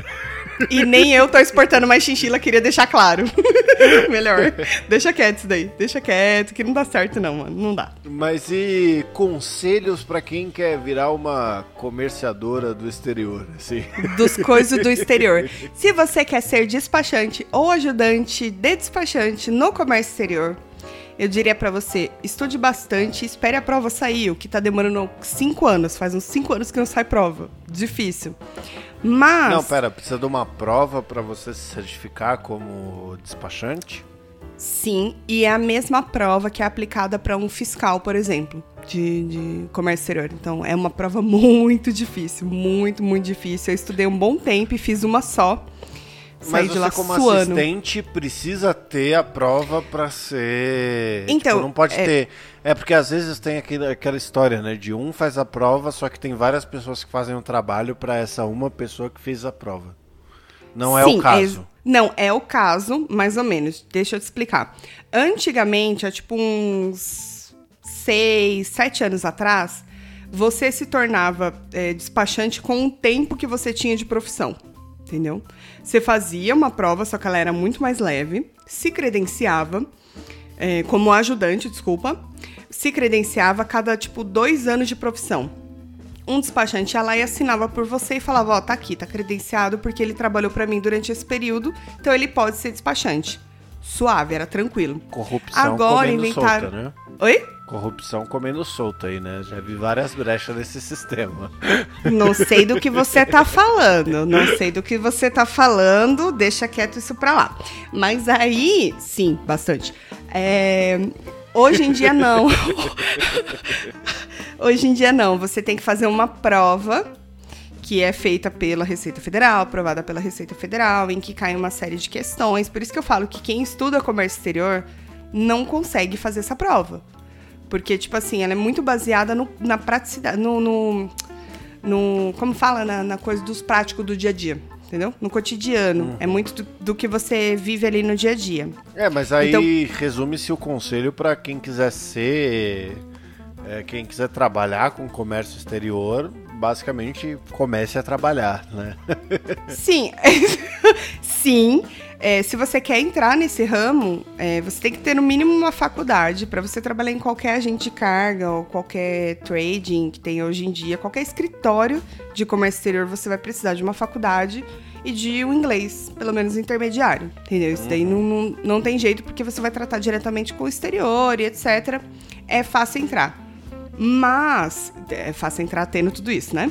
E nem eu tô exportando mais chinchila, queria deixar claro. Melhor. Deixa quieto isso daí. Deixa quieto, que não dá certo não, mano. Não dá. Mas e conselhos para quem quer virar uma comerciadora do exterior, assim? Dos coisas do exterior. Se você quer ser despachante ou ajudante de despachante no comércio exterior, eu diria para você, estude bastante, espere a prova sair, o que tá demorando cinco anos, faz uns cinco anos que não sai prova. Difícil. Mas. Não, pera, precisa de uma prova para você se certificar como despachante? Sim, e é a mesma prova que é aplicada para um fiscal, por exemplo, de, de comércio exterior. Então é uma prova muito difícil, muito, muito difícil. Eu estudei um bom tempo e fiz uma só. Mas você, como suando. assistente, precisa ter a prova para ser. Tipo, então. Tipo, não pode é... ter. É porque às vezes tem aquele, aquela história, né? De um faz a prova, só que tem várias pessoas que fazem o um trabalho para essa uma pessoa que fez a prova. Não é o caso. É... Não, é o caso, mais ou menos. Deixa eu te explicar. Antigamente, há tipo uns seis, sete anos atrás, você se tornava é, despachante com o tempo que você tinha de profissão entendeu? Você fazia uma prova, só que ela era muito mais leve, se credenciava, é, como ajudante, desculpa, se credenciava cada, tipo, dois anos de profissão. um despachante ia lá e assinava por você e falava, ó, tá aqui, tá credenciado porque ele trabalhou para mim durante esse período, então ele pode ser despachante. Suave, era tranquilo. Corrupção Agora comendo inventaram- solta, né? Oi? Corrupção comendo solta aí, né? Já vi várias brechas nesse sistema. Não sei do que você tá falando. Não sei do que você tá falando. Deixa quieto isso pra lá. Mas aí, sim, bastante. É, hoje em dia, não. hoje em dia, não. Você tem que fazer uma prova que é feita pela Receita Federal, aprovada pela Receita Federal, em que cai uma série de questões. Por isso que eu falo que quem estuda comércio exterior não consegue fazer essa prova. Porque, tipo assim, ela é muito baseada no- na praticidade, no, no, no- como fala, na, na coisa dos práticos do dia a dia, entendeu? No cotidiano. É muito do, do que você vive ali no dia a dia. É, mas aí Então- resume-se o conselho para quem quiser ser. é, quem quiser trabalhar com comércio exterior, basicamente comece a trabalhar, né? Sim, sim. É, se você quer entrar nesse ramo, é, você tem que ter no mínimo uma faculdade para você trabalhar em qualquer agente de carga ou qualquer trading que tem hoje em dia, qualquer escritório de comércio exterior, você vai precisar de uma faculdade e de um inglês, pelo menos intermediário, entendeu? Isso daí não, não, não tem jeito porque você vai tratar diretamente com o exterior e etc. É fácil entrar. Mas é fácil entrar tendo tudo isso, né?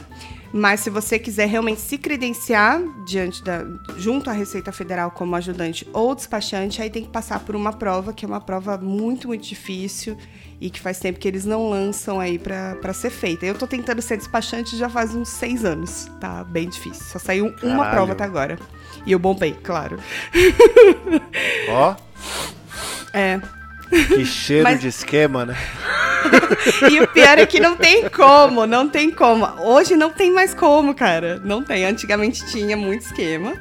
Mas se você quiser realmente se credenciar diante da, junto à Receita Federal como ajudante ou despachante, aí tem que passar por uma prova, que é uma prova muito, muito difícil e que faz tempo que eles não lançam aí pra pra ser feita. Eu tô tentando ser despachante já faz uns seis anos, tá bem difícil. Só saiu uma Caralho. prova até agora. E eu bombei, claro. Ó, É. que cheiro Mas- de esquema, né? E o pior é que não tem como, não tem como. Hoje não tem mais como, cara. Não tem. Antigamente tinha muito esquema.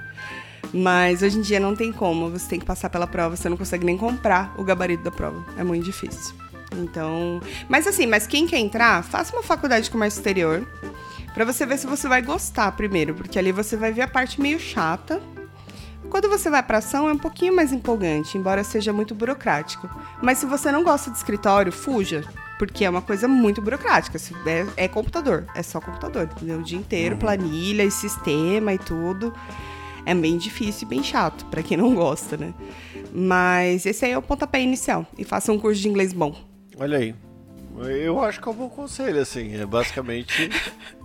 Mas hoje em dia não tem como. Você tem que passar pela prova, você não consegue nem comprar o gabarito da prova. É muito difícil. Então. Mas assim, mas quem quer entrar, faça uma faculdade de comércio exterior. Pra você ver se você vai gostar primeiro. Porque ali você vai ver a parte meio chata. Quando você vai para ação é um pouquinho mais empolgante, embora seja muito burocrático. Mas se você não gosta de escritório, fuja, porque é uma coisa muito burocrática. Se- É, é computador, é só computador, entendeu? O dia inteiro, planilha e sistema e tudo. É bem difícil e bem chato, para quem não gosta, né? Mas esse aí é o pontapé inicial. E faça um curso de inglês bom. Olha aí. Eu acho que é um bom conselho, assim. É basicamente.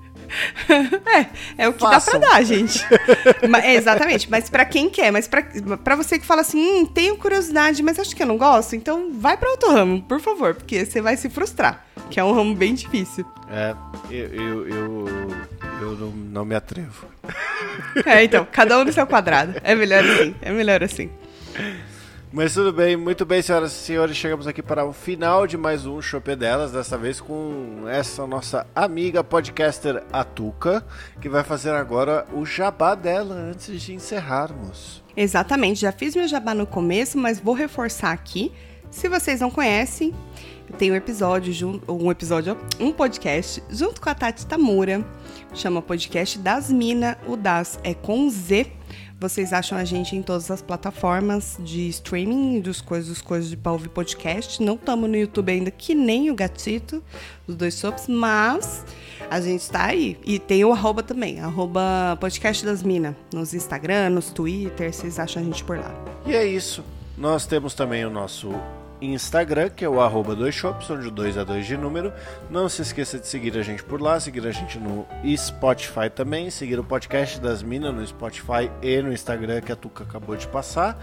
É, é o que Façam. dá pra dar, gente. Ma- é, exatamente, mas pra quem quer, mas pra, pra você que fala assim, hum, tenho curiosidade, mas acho que eu não gosto, então vai pra outro ramo, por favor, porque você vai se frustrar, que é um ramo bem difícil. É, eu, eu, eu, eu não, não me atrevo. É, então, cada um no seu quadrado. É melhor assim, é melhor assim. Mas tudo bem, muito bem, senhoras e senhores. Chegamos aqui para o final de mais um Chopé delas, dessa vez com essa nossa amiga podcaster Atuca, que vai fazer agora o jabá dela antes de encerrarmos. Exatamente, já fiz meu jabá no começo, mas vou reforçar aqui. Se vocês não conhecem, tem um episódio, um episódio, um podcast junto com a Tati Tamura, chama Podcast das Mina, o das é com Z. Vocês acham a gente em todas as plataformas de streaming dos coisas, dos coisas de ouvir podcast. Não estamos no YouTube ainda, que nem o gatito dos dois sops, mas a gente tá aí. E tem o arroba também, arroba podcast das mina, nos Instagram, nos Twitter, vocês acham a gente por lá. E é isso. Nós temos também o nosso Instagram, que é o arroba dois shops, onde o 2 é 2 de número. Não se esqueça de seguir a gente por lá, seguir a gente no Spotify também, seguir o podcast das Minas no Spotify e no Instagram que a Tuca acabou de passar.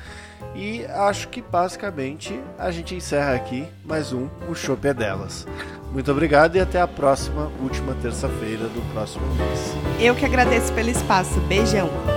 E acho que basicamente a gente encerra aqui mais um O Chopp é Delas. Muito obrigado e até a próxima, última terça-feira do próximo mês. Eu que agradeço pelo espaço. Beijão.